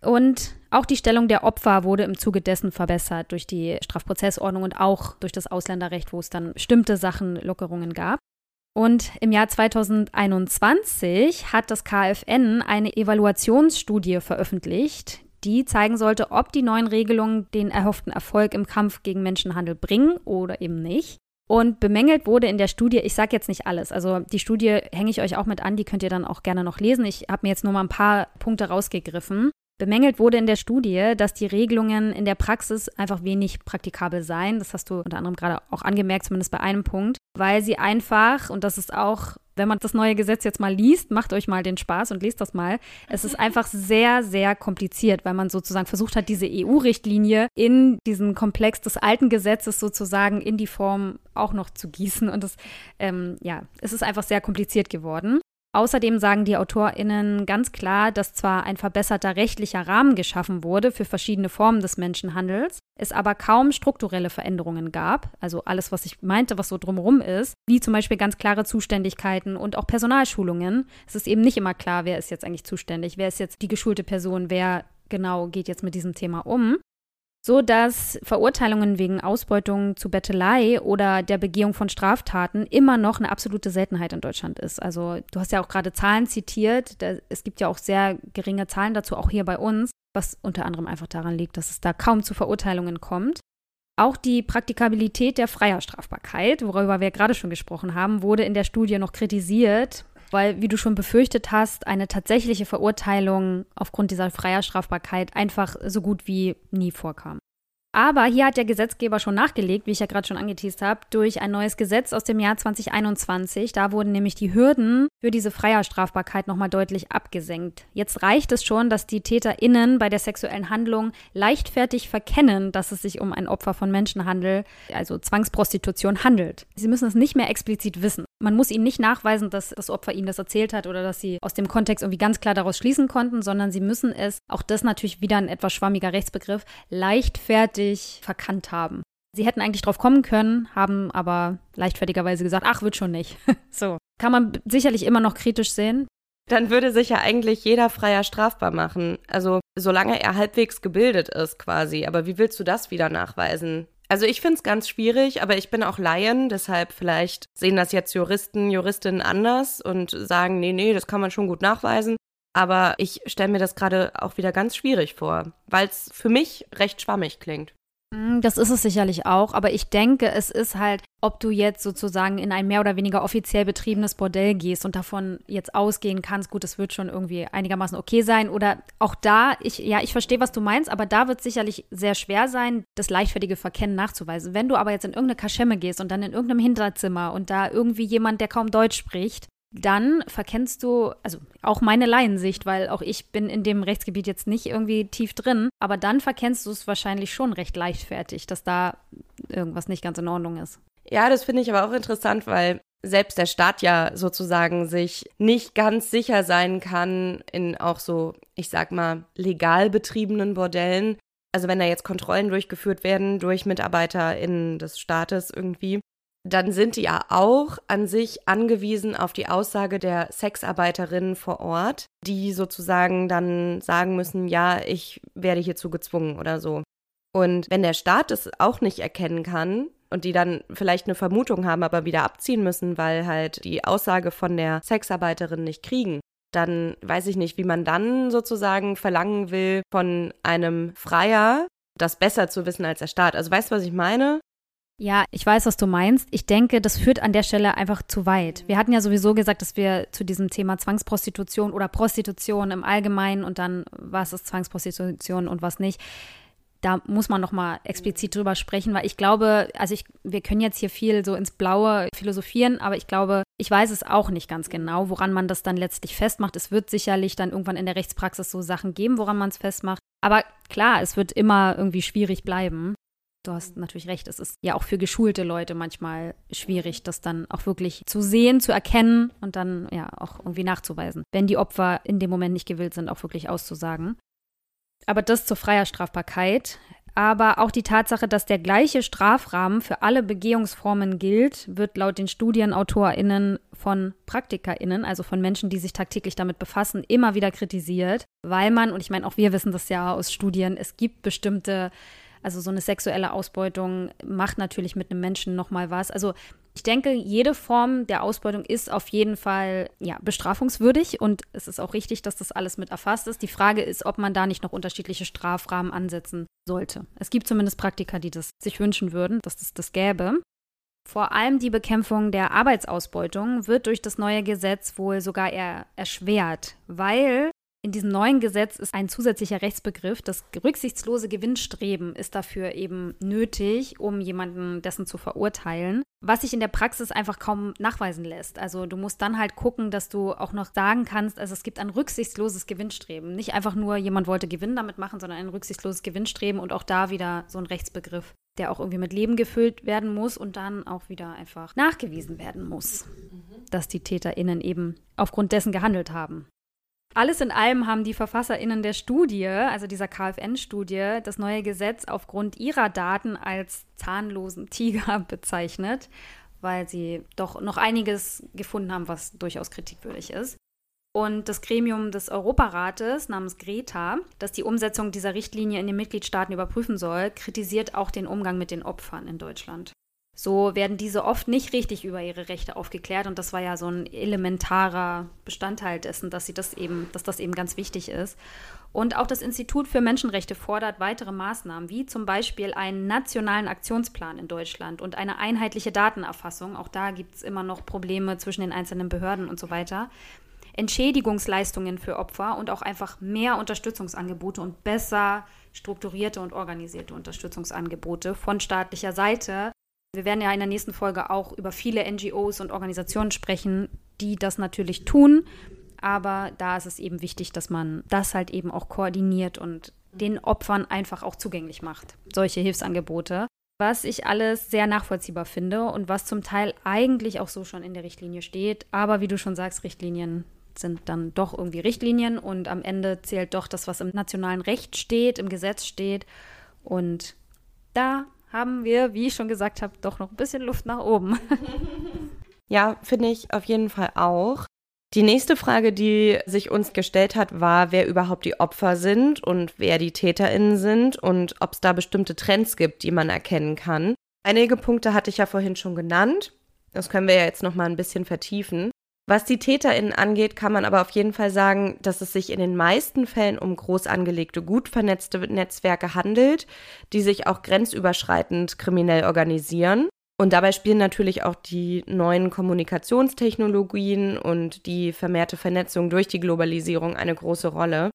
Und auch die Stellung der Opfer wurde im Zuge dessen verbessert durch die Strafprozessordnung und auch durch das Ausländerrecht, wo es dann bestimmte Sachen, Lockerungen gab. Und im Jahr 2021 hat das KfN eine Evaluationsstudie veröffentlicht, die zeigen sollte, ob die neuen Regelungen den erhofften Erfolg im Kampf gegen Menschenhandel bringen oder eben nicht. Und bemängelt wurde in der Studie, ich sage jetzt nicht alles, also die Studie hänge ich euch auch mit an, die könnt ihr dann auch gerne noch lesen. Ich habe mir jetzt nur mal ein paar Punkte rausgegriffen. Bemängelt wurde in der Studie, dass die Regelungen in der Praxis einfach wenig praktikabel seien. Das hast du unter anderem gerade auch angemerkt, zumindest bei einem Punkt, weil sie einfach, und das ist auch, wenn man das neue Gesetz jetzt mal liest, macht euch mal den Spaß und lest das mal. Es ist [LAUGHS] einfach sehr, sehr kompliziert, weil man sozusagen versucht hat, diese EU-Richtlinie in diesen Komplex des alten Gesetzes sozusagen in die Form auch noch zu gießen. Und das, ähm, ja, es ist einfach sehr kompliziert geworden. Außerdem sagen die AutorInnen ganz klar, dass zwar ein verbesserter rechtlicher Rahmen geschaffen wurde für verschiedene Formen des Menschenhandels, es aber kaum strukturelle Veränderungen gab, also alles, was ich meinte, was so drumherum ist, wie zum Beispiel ganz klare Zuständigkeiten und auch Personalschulungen. Es ist eben nicht immer klar, wer ist jetzt eigentlich zuständig, wer ist jetzt die geschulte Person, wer genau geht jetzt mit diesem Thema um so dass Verurteilungen wegen Ausbeutung zu Bettelei oder der Begehung von Straftaten immer noch eine absolute Seltenheit in Deutschland ist. Also du hast ja auch gerade Zahlen zitiert, es gibt ja auch sehr geringe Zahlen dazu, auch hier bei uns, was unter anderem einfach daran liegt, dass es da kaum zu Verurteilungen kommt. Auch die Praktikabilität der Freierstrafbarkeit, worüber wir gerade schon gesprochen haben, wurde in der Studie noch kritisiert, weil, wie du schon befürchtet hast, eine tatsächliche Verurteilung aufgrund dieser freier Strafbarkeit einfach so gut wie nie vorkam. Aber hier hat der Gesetzgeber schon nachgelegt, wie ich ja gerade schon angeteased habe, durch ein neues Gesetz aus dem Jahr 2021. Da wurden nämlich die Hürden für diese Freierstrafbarkeit nochmal deutlich abgesenkt. Jetzt reicht es schon, dass die TäterInnen bei der sexuellen Handlung leichtfertig verkennen, dass es sich um ein Opfer von Menschenhandel, also Zwangsprostitution, handelt. Sie müssen es nicht mehr explizit wissen. Man muss ihnen nicht nachweisen, dass das Opfer ihnen das erzählt hat oder dass sie aus dem Kontext irgendwie ganz klar daraus schließen konnten, sondern sie müssen es, auch das natürlich wieder ein etwas schwammiger Rechtsbegriff, leichtfertig richtig verkannt haben. Sie hätten eigentlich drauf kommen können, haben aber leichtfertigerweise gesagt, ach, wird schon nicht. [LAUGHS] so. Kann man sicherlich immer noch kritisch sehen. Dann würde sich ja eigentlich jeder Freier strafbar machen. Also, solange er halbwegs gebildet ist, quasi. Aber wie willst du das wieder nachweisen? Also, ich finde es ganz schwierig, aber ich bin auch Laien, deshalb vielleicht sehen das jetzt Juristen, Juristinnen anders und sagen, nee, nee, das kann man schon gut nachweisen. Aber ich stelle mir das gerade auch wieder ganz schwierig vor, weil es für mich recht schwammig klingt. Mm, das ist es sicherlich auch, aber ich denke, es ist halt, ob du jetzt sozusagen in ein mehr oder weniger offiziell betriebenes Bordell gehst und davon jetzt ausgehen kannst, gut, es wird schon irgendwie einigermaßen okay sein oder auch da, ich, ja, ich verstehe, was du meinst, aber da wird es sicherlich sehr schwer sein, das leichtfertige Verkennen nachzuweisen. Wenn du aber jetzt in irgendeine Kaschemme gehst und dann in irgendeinem Hinterzimmer und da irgendwie jemand, der kaum Deutsch spricht, dann verkennst du, also auch meine Laiensicht, weil auch ich bin in dem Rechtsgebiet jetzt nicht irgendwie tief drin, aber dann verkennst du es wahrscheinlich schon recht leichtfertig, dass da irgendwas nicht ganz in Ordnung ist. Ja, das finde ich aber auch interessant, weil selbst der Staat ja sozusagen sich nicht ganz sicher sein kann in auch so, ich sag mal, legal betriebenen Bordellen. Also wenn da jetzt Kontrollen durchgeführt werden durch MitarbeiterInnen des Staates irgendwie, dann sind die ja auch an sich angewiesen auf die Aussage der Sexarbeiterinnen vor Ort, die sozusagen dann sagen müssen, ja, ich werde hierzu gezwungen oder so. Und wenn der Staat es auch nicht erkennen kann und die dann vielleicht eine Vermutung haben, aber wieder abziehen müssen, weil halt die Aussage von der Sexarbeiterin nicht kriegen, dann weiß ich nicht, wie man dann sozusagen verlangen will von einem Freier, das besser zu wissen als der Staat. Also weißt du, was ich meine? Ja, ich weiß, was du meinst. Ich denke, das führt an der Stelle einfach zu weit. Wir hatten ja sowieso gesagt, dass wir zu diesem Thema Zwangsprostitution oder Prostitution im Allgemeinen und dann, was ist Zwangsprostitution und was nicht, da muss man noch mal explizit drüber sprechen, weil ich glaube, also ich, wir können jetzt hier viel so ins Blaue philosophieren, aber ich glaube, ich weiß es auch nicht ganz genau, woran man das dann letztlich festmacht. Es wird sicherlich dann irgendwann in der Rechtspraxis so Sachen geben, woran man es festmacht. Aber klar, es wird immer irgendwie schwierig bleiben. Du hast natürlich recht, es ist ja auch für geschulte Leute manchmal schwierig, das dann auch wirklich zu sehen, zu erkennen und dann ja auch irgendwie nachzuweisen, wenn die Opfer in dem Moment nicht gewillt sind, auch wirklich auszusagen. Aber das zur freier Strafbarkeit. Aber auch die Tatsache, dass der gleiche Strafrahmen für alle Begehungsformen gilt, wird laut den StudienautorInnen von PraktikerInnen, also von Menschen, die sich tagtäglich damit befassen, immer wieder kritisiert, weil man, und ich meine, auch wir wissen das ja aus Studien, es gibt bestimmte also so eine sexuelle Ausbeutung macht natürlich mit einem Menschen nochmal was. Also ich denke, jede Form der Ausbeutung ist auf jeden Fall ja, bestrafungswürdig und es ist auch richtig, dass das alles mit erfasst ist. Die Frage ist, ob man da nicht noch unterschiedliche Strafrahmen ansetzen sollte. Es gibt zumindest Praktiker, die das sich wünschen würden, dass es das gäbe. Vor allem die Bekämpfung der Arbeitsausbeutung wird durch das neue Gesetz wohl sogar eher erschwert, weil in diesem neuen Gesetz ist ein zusätzlicher Rechtsbegriff. Das rücksichtslose Gewinnstreben ist dafür eben nötig, um jemanden dessen zu verurteilen, was sich in der Praxis einfach kaum nachweisen lässt. Also du musst dann halt gucken, dass du auch noch sagen kannst, also es gibt ein rücksichtsloses Gewinnstreben. Nicht einfach nur jemand wollte Gewinn damit machen, sondern ein rücksichtsloses Gewinnstreben und auch da wieder so ein Rechtsbegriff, der auch irgendwie mit Leben gefüllt werden muss und dann auch wieder einfach nachgewiesen werden muss, dass die TäterInnen eben aufgrund dessen gehandelt haben. Alles in allem haben die VerfasserInnen der Studie, also dieser KfN-Studie, das neue Gesetz aufgrund ihrer Daten als zahnlosen Tiger [LAUGHS] bezeichnet, weil sie doch noch einiges gefunden haben, was durchaus kritikwürdig ist. Und das Gremium des Europarates namens Greta, das die Umsetzung dieser Richtlinie in den Mitgliedstaaten überprüfen soll, kritisiert auch den Umgang mit den Opfern in Deutschland. So werden diese oft nicht richtig über ihre Rechte aufgeklärt und das war ja so ein elementarer Bestandteil dessen, dass sie das eben, dass das eben ganz wichtig ist. Und auch das Institut für Menschenrechte fordert weitere Maßnahmen, wie zum Beispiel einen nationalen Aktionsplan in Deutschland und eine einheitliche Datenerfassung. Auch da gibt es immer noch Probleme zwischen den einzelnen Behörden und so weiter. Entschädigungsleistungen für Opfer und auch einfach mehr Unterstützungsangebote und besser strukturierte und organisierte Unterstützungsangebote von staatlicher Seite, wir werden ja in der nächsten Folge auch über viele NGOs und Organisationen sprechen, die das natürlich tun. Aber da ist es eben wichtig, dass man das halt eben auch koordiniert und den Opfern einfach auch zugänglich macht, solche Hilfsangebote. Was ich alles sehr nachvollziehbar finde und was zum Teil eigentlich auch so schon in der Richtlinie steht. Aber wie du schon sagst, Richtlinien sind dann doch irgendwie Richtlinien und am Ende zählt doch das, was im nationalen Recht steht, im Gesetz steht. Und da haben wir, wie ich schon gesagt habe, doch noch ein bisschen Luft nach oben. [LAUGHS] ja, finde ich auf jeden Fall auch. Die nächste Frage, die sich uns gestellt hat, war, wer überhaupt die Opfer sind und wer die TäterInnen sind und ob es da bestimmte Trends gibt, die man erkennen kann. Einige Punkte hatte ich ja vorhin schon genannt. Das können wir ja jetzt noch mal ein bisschen vertiefen. Was die TäterInnen angeht, kann man aber auf jeden Fall sagen, dass es sich in den meisten Fällen um groß angelegte, gut vernetzte Netzwerke handelt, die sich auch grenzüberschreitend kriminell organisieren. Und dabei spielen natürlich auch die neuen Kommunikationstechnologien und die vermehrte Vernetzung durch die Globalisierung eine große Rolle.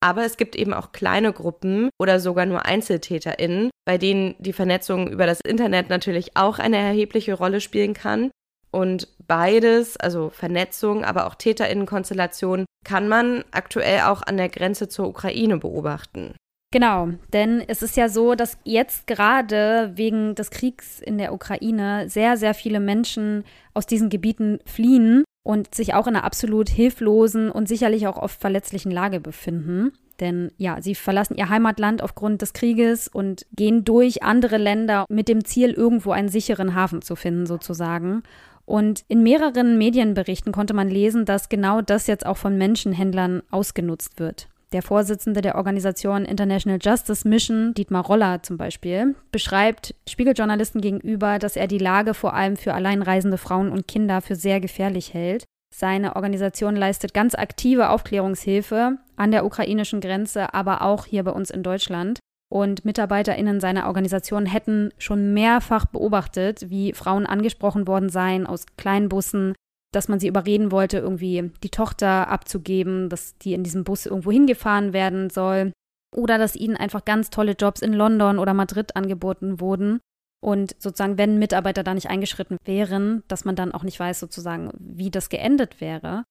Aber es gibt eben auch kleine Gruppen oder sogar nur EinzeltäterInnen, bei denen die Vernetzung über das Internet natürlich auch eine erhebliche Rolle spielen kann und beides, also Vernetzung, aber auch Täterinnenkonstellation, kann man aktuell auch an der Grenze zur Ukraine beobachten. Genau, denn es ist ja so, dass jetzt gerade wegen des Kriegs in der Ukraine sehr, sehr viele Menschen aus diesen Gebieten fliehen und sich auch in einer absolut hilflosen und sicherlich auch oft verletzlichen Lage befinden. Denn ja, sie verlassen ihr Heimatland aufgrund des Krieges und gehen durch andere Länder mit dem Ziel, irgendwo einen sicheren Hafen zu finden, sozusagen. Und in mehreren Medienberichten konnte man lesen, dass genau das jetzt auch von Menschenhändlern ausgenutzt wird. Der Vorsitzende der Organisation International Justice Mission, Dietmar Roller zum Beispiel, beschreibt Spiegeljournalisten gegenüber, dass er die Lage vor allem für alleinreisende Frauen und Kinder für sehr gefährlich hält. Seine Organisation leistet ganz aktive Aufklärungshilfe an der ukrainischen Grenze, aber auch hier bei uns in Deutschland. Und MitarbeiterInnen seiner Organisation hätten schon mehrfach beobachtet, wie Frauen angesprochen worden seien aus Kleinbussen, dass man sie überreden wollte, irgendwie die Tochter abzugeben, dass die in diesem Bus irgendwo hingefahren werden soll. oder dass ihnen einfach ganz tolle Jobs in London oder Madrid angeboten wurden. Und sozusagen, wenn Mitarbeiter da nicht eingeschritten wären, dass man dann auch nicht weiß, sozusagen, wie das geendet wäre.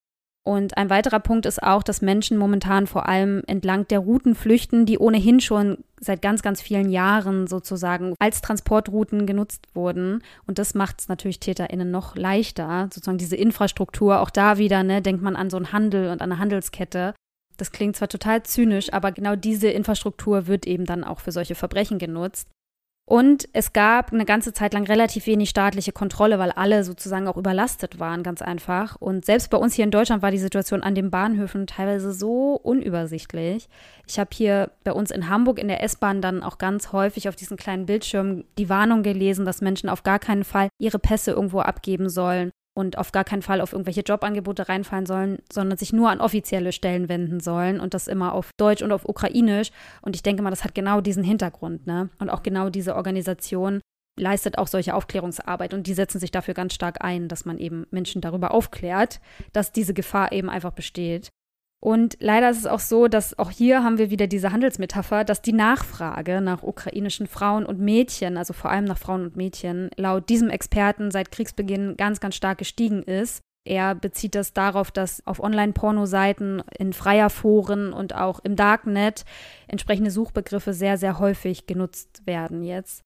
Und ein weiterer Punkt ist auch, dass Menschen momentan vor allem entlang der Routen flüchten, die ohnehin schon seit ganz, ganz vielen Jahren sozusagen als Transportrouten genutzt wurden. Und das macht es natürlich TäterInnen noch leichter, sozusagen diese Infrastruktur. Auch da wieder, ne, denkt man an so einen Handel und an eine Handelskette. Das klingt zwar total zynisch, aber genau diese Infrastruktur wird eben dann auch für solche Verbrechen genutzt. Und es gab eine ganze Zeit lang relativ wenig staatliche Kontrolle, weil alle sozusagen auch überlastet waren, ganz einfach. Und selbst bei uns hier in Deutschland war die Situation an den Bahnhöfen teilweise so unübersichtlich. Ich habe hier bei uns in Hamburg in der S-Bahn dann auch ganz häufig auf diesen kleinen Bildschirmen die Warnung gelesen, dass Menschen auf gar keinen Fall ihre Pässe irgendwo abgeben sollen und auf gar keinen Fall auf irgendwelche Jobangebote reinfallen sollen, sondern sich nur an offizielle Stellen wenden sollen und das immer auf Deutsch und auf Ukrainisch. Und ich denke mal, das hat genau diesen Hintergrund, ne? Und auch genau diese Organisation leistet auch solche Aufklärungsarbeit und die setzen sich dafür ganz stark ein, dass man eben Menschen darüber aufklärt, dass diese Gefahr eben einfach besteht. Und leider ist es auch so, dass auch hier haben wir wieder diese Handelsmetapher, dass die Nachfrage nach ukrainischen Frauen und Mädchen, also vor allem nach Frauen und Mädchen, laut diesem Experten seit Kriegsbeginn ganz, ganz stark gestiegen ist. Er bezieht das darauf, dass auf Online-Pornoseiten, in freier Foren und auch im Darknet entsprechende Suchbegriffe sehr, sehr häufig genutzt werden jetzt.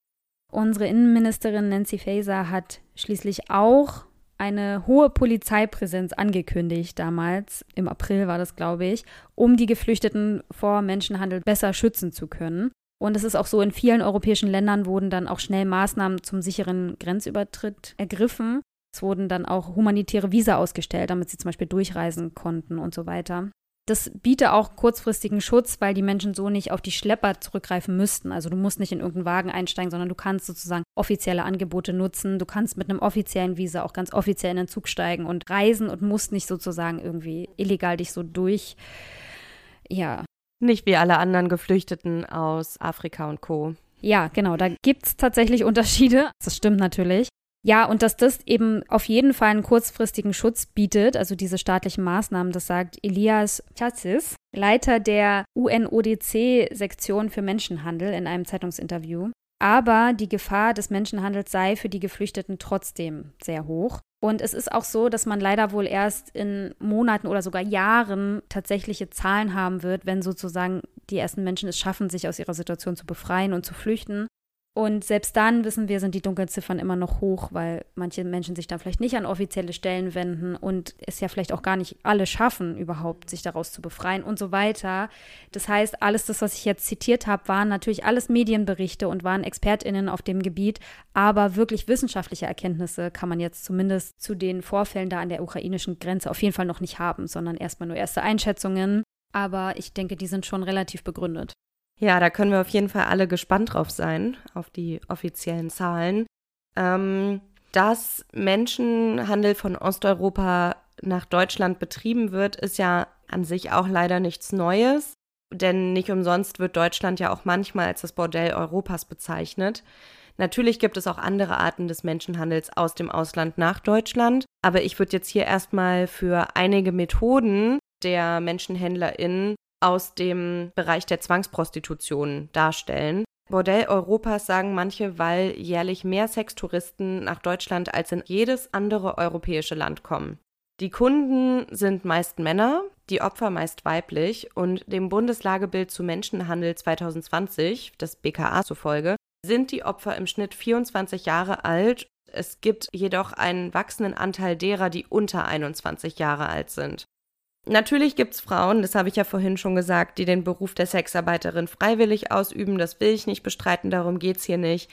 Unsere Innenministerin Nancy Faeser hat schließlich auch eine hohe Polizeipräsenz angekündigt damals, im April war das, glaube ich, um die Geflüchteten vor Menschenhandel besser schützen zu können. Und es ist auch so, in vielen europäischen Ländern wurden dann auch schnell Maßnahmen zum sicheren Grenzübertritt ergriffen. Es wurden dann auch humanitäre Visa ausgestellt, damit sie zum Beispiel durchreisen konnten und so weiter. Das bietet auch kurzfristigen Schutz, weil die Menschen so nicht auf die Schlepper zurückgreifen müssten. Also du musst nicht in irgendeinen Wagen einsteigen, sondern du kannst sozusagen offizielle Angebote nutzen. Du kannst mit einem offiziellen Visa auch ganz offiziell in den Zug steigen und reisen und musst nicht sozusagen irgendwie illegal dich so durch, ja. Nicht wie alle anderen Geflüchteten aus Afrika und Co. Ja, genau, da gibt es tatsächlich Unterschiede. Das stimmt natürlich. Ja, und dass das eben auf jeden Fall einen kurzfristigen Schutz bietet, also diese staatlichen Maßnahmen, das sagt Elias Chatzis, Leiter der UNODC-Sektion für Menschenhandel in einem Zeitungsinterview. Aber die Gefahr des Menschenhandels sei für die Geflüchteten trotzdem sehr hoch. Und es ist auch so, dass man leider wohl erst in Monaten oder sogar Jahren tatsächliche Zahlen haben wird, wenn sozusagen die ersten Menschen es schaffen, sich aus ihrer Situation zu befreien und zu flüchten. Und selbst dann wissen wir, sind die Dunkelziffern immer noch hoch, weil manche Menschen sich dann vielleicht nicht an offizielle Stellen wenden und es ja vielleicht auch gar nicht alle schaffen, überhaupt sich daraus zu befreien und so weiter. Das heißt, alles das, was ich jetzt zitiert habe, waren natürlich alles Medienberichte und waren ExpertInnen auf dem Gebiet, aber wirklich wissenschaftliche Erkenntnisse kann man jetzt zumindest zu den Vorfällen da an der ukrainischen Grenze auf jeden Fall noch nicht haben, sondern erstmal nur erste Einschätzungen. Aber ich denke, die sind schon relativ begründet. Ja, da können wir auf jeden Fall alle gespannt drauf sein, auf die offiziellen Zahlen. Ähm, dass Menschenhandel von Osteuropa nach Deutschland betrieben wird, ist ja an sich auch leider nichts Neues. Denn nicht umsonst wird Deutschland ja auch manchmal als das Bordell Europas bezeichnet. Natürlich gibt es auch andere Arten des Menschenhandels aus dem Ausland nach Deutschland, aber ich würde jetzt hier erstmal für einige Methoden der MenschenhändlerInnen aus dem Bereich der Zwangsprostitution darstellen. Bordell Europas sagen manche, weil jährlich mehr Sextouristen nach Deutschland als in jedes andere europäische Land kommen. Die Kunden sind meist Männer, die Opfer meist weiblich und dem Bundeslagebild zu Menschenhandel 2020, das BKA zufolge, sind die Opfer im Schnitt 24 Jahre alt. Es gibt jedoch einen wachsenden Anteil derer, die unter 21 Jahre alt sind. Natürlich gibt es Frauen, das habe ich ja vorhin schon gesagt, die den Beruf der Sexarbeiterin freiwillig ausüben. Das will ich nicht bestreiten, darum geht es hier nicht.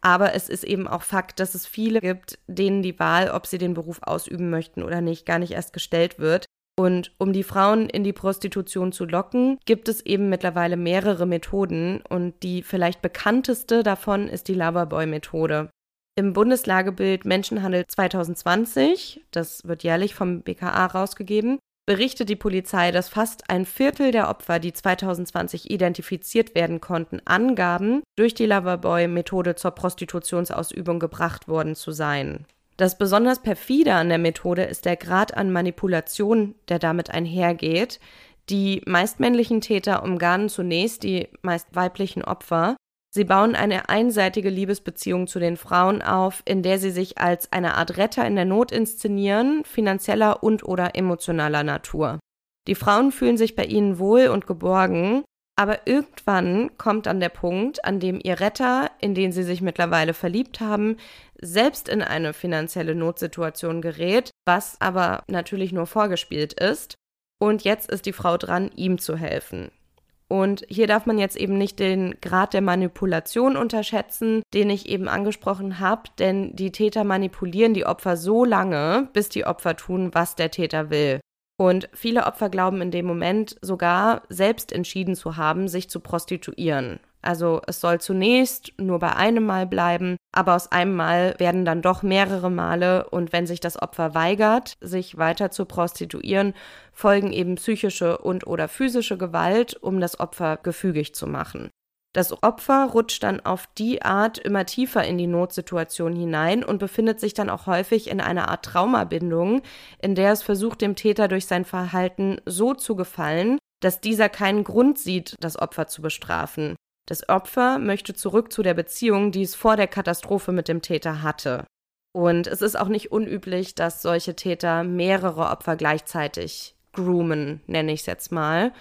Aber es ist eben auch Fakt, dass es viele gibt, denen die Wahl, ob sie den Beruf ausüben möchten oder nicht, gar nicht erst gestellt wird. Und um die Frauen in die Prostitution zu locken, gibt es eben mittlerweile mehrere Methoden und die vielleicht bekannteste davon ist die Loverboy-Methode. Im Bundeslagebild Menschenhandel 2020, das wird jährlich vom BKA rausgegeben, berichtet die Polizei, dass fast ein Viertel der Opfer, die 2020 identifiziert werden konnten, angaben, durch die Loverboy-Methode zur Prostitutionsausübung gebracht worden zu sein. Das besonders perfide an der Methode ist der Grad an Manipulation, der damit einhergeht, Die meist männlichen Täter umgarnen zunächst die meist weiblichen Opfer. Sie bauen eine einseitige Liebesbeziehung zu den Frauen auf, in der sie sich als eine Art Retter in der Not inszenieren, finanzieller und oder emotionaler Natur. Die Frauen fühlen sich bei ihnen wohl und geborgen, aber irgendwann kommt dann der Punkt, an dem ihr Retter, in den sie sich mittlerweile verliebt haben, selbst in eine finanzielle Notsituation gerät, was aber natürlich nur vorgespielt ist. Und jetzt ist die Frau dran, ihm zu helfen. Und hier darf man jetzt eben nicht den Grad der Manipulation unterschätzen, den ich eben angesprochen habe, denn die Täter manipulieren die Opfer so lange, bis die Opfer tun, was der Täter will. Und viele Opfer glauben in dem Moment sogar selbst entschieden zu haben, sich zu prostituieren. Also es soll zunächst nur bei einem Mal bleiben, aber aus einem Mal werden dann doch mehrere Male und wenn sich das Opfer weigert, sich weiter zu prostituieren, folgen eben psychische und oder physische Gewalt, um das Opfer gefügig zu machen. Das Opfer rutscht dann auf die Art immer tiefer in die Notsituation hinein und befindet sich dann auch häufig in einer Art Traumabindung, in der es versucht, dem Täter durch sein Verhalten so zu gefallen, dass dieser keinen Grund sieht, das Opfer zu bestrafen. Das Opfer möchte zurück zu der Beziehung, die es vor der Katastrophe mit dem Täter hatte. Und es ist auch nicht unüblich, dass solche Täter mehrere Opfer gleichzeitig groomen, nenne ich es jetzt mal.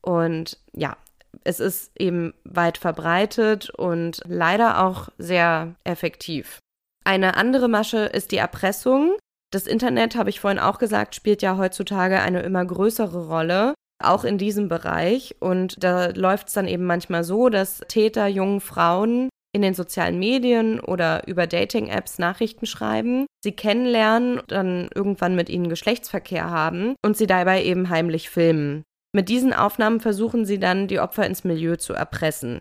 Und ja, es ist eben weit verbreitet und leider auch sehr effektiv. Eine andere Masche ist die Erpressung. Das Internet, habe ich vorhin auch gesagt, spielt ja heutzutage eine immer größere Rolle, auch in diesem Bereich. Und da läuft es dann eben manchmal so, dass Täter jungen Frauen in den sozialen Medien oder über Dating-Apps Nachrichten schreiben, sie kennenlernen, dann irgendwann mit ihnen Geschlechtsverkehr haben und sie dabei eben heimlich filmen. Mit diesen Aufnahmen versuchen sie dann, die Opfer ins Milieu zu erpressen.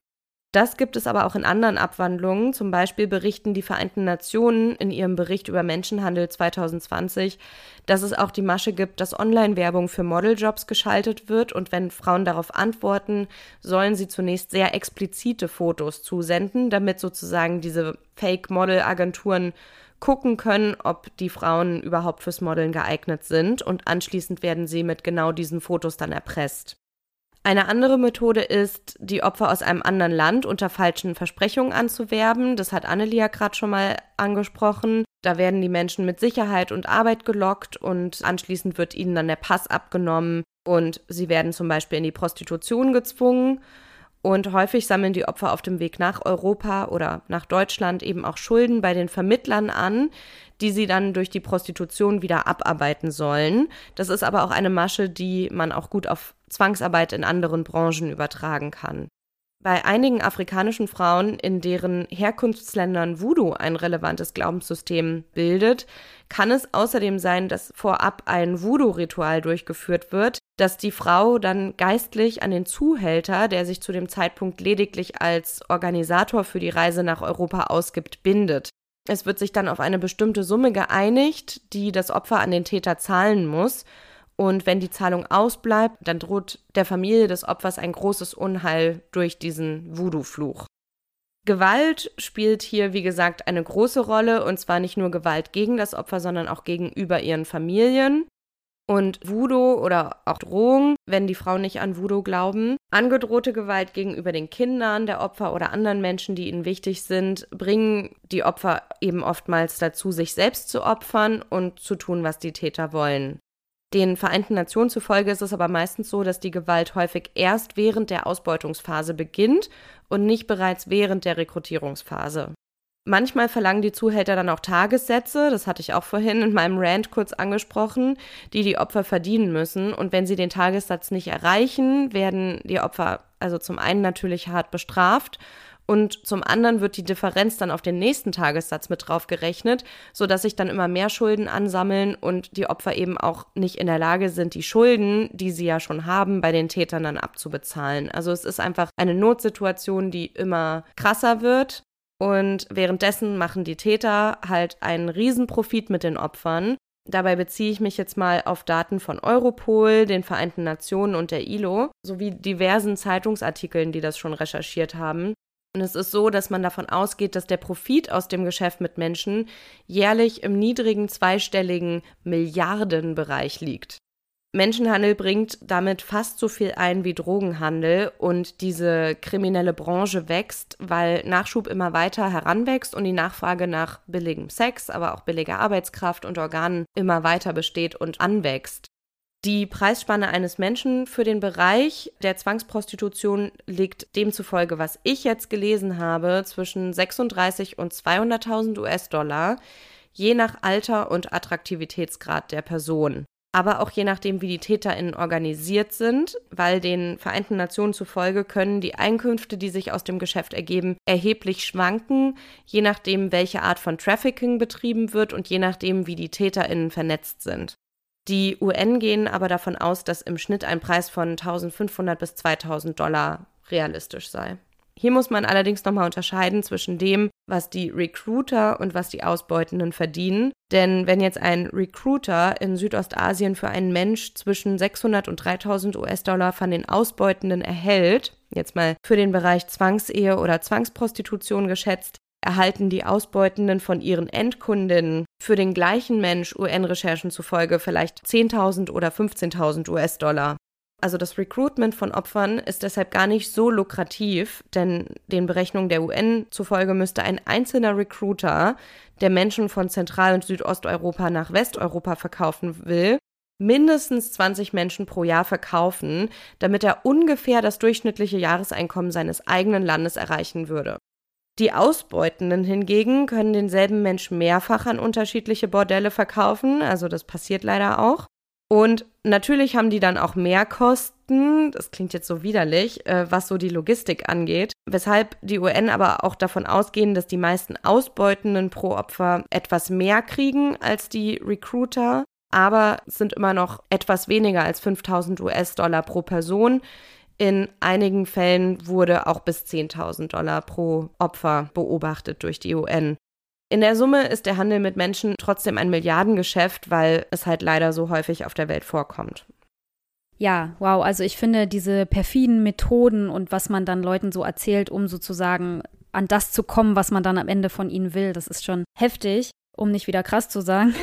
Das gibt es aber auch in anderen Abwandlungen. Zum Beispiel berichten die Vereinten Nationen in ihrem Bericht über Menschenhandel 2020, dass es auch die Masche gibt, dass Online-Werbung für Modeljobs geschaltet wird und wenn Frauen darauf antworten, sollen sie zunächst sehr explizite Fotos zusenden, damit sozusagen diese Fake-Model-Agenturen gucken können, ob die Frauen überhaupt fürs Modeln geeignet sind und anschließend werden sie mit genau diesen Fotos dann erpresst. Eine andere Methode ist, die Opfer aus einem anderen Land unter falschen Versprechungen anzuwerben. Das hat Annelie ja gerade schon mal angesprochen. Da werden die Menschen mit Sicherheit und Arbeit gelockt und anschließend wird ihnen dann der Pass abgenommen und sie werden zum Beispiel in die Prostitution gezwungen. Und häufig sammeln die Opfer auf dem Weg nach Europa oder nach Deutschland eben auch Schulden bei den Vermittlern an, die sie dann durch die Prostitution wieder abarbeiten sollen. Das ist aber auch eine Masche, die man auch gut auf Zwangsarbeit in anderen Branchen übertragen kann. Bei einigen afrikanischen Frauen, in deren Herkunftsländern Voodoo ein relevantes Glaubenssystem bildet, kann es außerdem sein, dass vorab ein Voodoo-Ritual durchgeführt wird, das die Frau dann geistlich an den Zuhälter, der sich zu dem Zeitpunkt lediglich als Organisator für die Reise nach Europa ausgibt, bindet. Es wird sich dann auf eine bestimmte Summe geeinigt, die das Opfer an den Täter zahlen muss, und wenn die Zahlung ausbleibt, dann droht der Familie des Opfers ein großes Unheil durch diesen Voodoo-Fluch. Gewalt spielt hier, wie gesagt, eine große Rolle und zwar nicht nur Gewalt gegen das Opfer, sondern auch gegenüber ihren Familien. Und Voodoo oder auch Drohung, wenn die Frauen nicht an Voodoo glauben, angedrohte Gewalt gegenüber den Kindern der Opfer oder anderen Menschen, die ihnen wichtig sind, bringen die Opfer eben oftmals dazu, sich selbst zu opfern und zu tun, was die Täter wollen. Den Vereinten Nationen zufolge ist es aber meistens so, dass die Gewalt häufig erst während der Ausbeutungsphase beginnt und nicht bereits während der Rekrutierungsphase. Manchmal verlangen die Zuhälter dann auch Tagessätze, das hatte ich auch vorhin in meinem Rant kurz angesprochen, die die Opfer verdienen müssen. Und wenn sie den Tagessatz nicht erreichen, werden die Opfer also zum einen natürlich hart bestraft und zum anderen wird die Differenz dann auf den nächsten Tagessatz mit drauf gerechnet, sodass sich dann immer mehr Schulden ansammeln und die Opfer eben auch nicht in der Lage sind, die Schulden, die sie ja schon haben, bei den Tätern dann abzubezahlen. Also es ist einfach eine Notsituation, die immer krasser wird. Und währenddessen machen die Täter halt einen Riesenprofit mit den Opfern. Dabei beziehe ich mich jetzt mal auf Daten von Europol, den Vereinten Nationen und der ILO sowie diversen Zeitungsartikeln, die das schon recherchiert haben. Und es ist so, dass man davon ausgeht, dass der Profit aus dem Geschäft mit Menschen jährlich im niedrigen zweistelligen Milliardenbereich liegt. Menschenhandel bringt damit fast so viel ein wie Drogenhandel und diese kriminelle Branche wächst, weil Nachschub immer weiter heranwächst und die Nachfrage nach billigem Sex, aber auch billiger Arbeitskraft und Organen immer weiter besteht und anwächst. Die Preisspanne eines Menschen für den Bereich der Zwangsprostitution liegt demzufolge, was ich jetzt gelesen habe, zwischen 36 und 200.000 US-Dollar, je nach Alter und Attraktivitätsgrad der Person aber auch je nachdem, wie die TäterInnen organisiert sind, weil den Vereinten Nationen zufolge können die Einkünfte, die sich aus dem Geschäft ergeben, erheblich schwanken, je nachdem, welche Art von Trafficking betrieben wird und je nachdem, wie die TäterInnen vernetzt sind. Die UN gehen aber davon aus, dass im Schnitt ein Preis von 1500 bis 2000 Dollar realistisch sei. Hier muss man allerdings nochmal unterscheiden zwischen dem, was die Recruiter und was die Ausbeutenden verdienen. Denn wenn jetzt ein Recruiter in Südostasien für einen Mensch zwischen 600 und 3000 US-Dollar von den Ausbeutenden erhält, jetzt mal für den Bereich Zwangsehe oder Zwangsprostitution geschätzt, erhalten die Ausbeutenden von ihren Endkundinnen für den gleichen Mensch UN-Recherchen zufolge vielleicht 10.000 oder 15.000 US-Dollar. Also das Recruitment von Opfern ist deshalb gar nicht so lukrativ, denn den Berechnungen der UN zufolge müsste ein einzelner Recruiter, der Menschen von Zentral- und Südosteuropa nach Westeuropa verkaufen will, mindestens 20 Menschen pro Jahr verkaufen, damit er ungefähr das durchschnittliche Jahreseinkommen seines eigenen Landes erreichen würde. Die Ausbeutenden hingegen können denselben Menschen mehrfach an unterschiedliche Bordelle verkaufen, also das passiert leider auch. Und natürlich haben die dann auch mehr Kosten, das klingt jetzt so widerlich, äh, was so die Logistik angeht, weshalb die UN aber auch davon ausgehen, dass die meisten Ausbeutenden pro Opfer etwas mehr kriegen als die Recruiter, aber sind immer noch etwas weniger als 5000 US-Dollar pro Person. In einigen Fällen wurde auch bis 10.000 Dollar pro Opfer beobachtet durch die UN. In der Summe ist der Handel mit Menschen trotzdem ein Milliardengeschäft, weil es halt leider so häufig auf der Welt vorkommt. Ja, wow. Also ich finde diese perfiden Methoden und was man dann Leuten so erzählt, um sozusagen an das zu kommen, was man dann am Ende von ihnen will, das ist schon heftig, um nicht wieder krass zu sagen.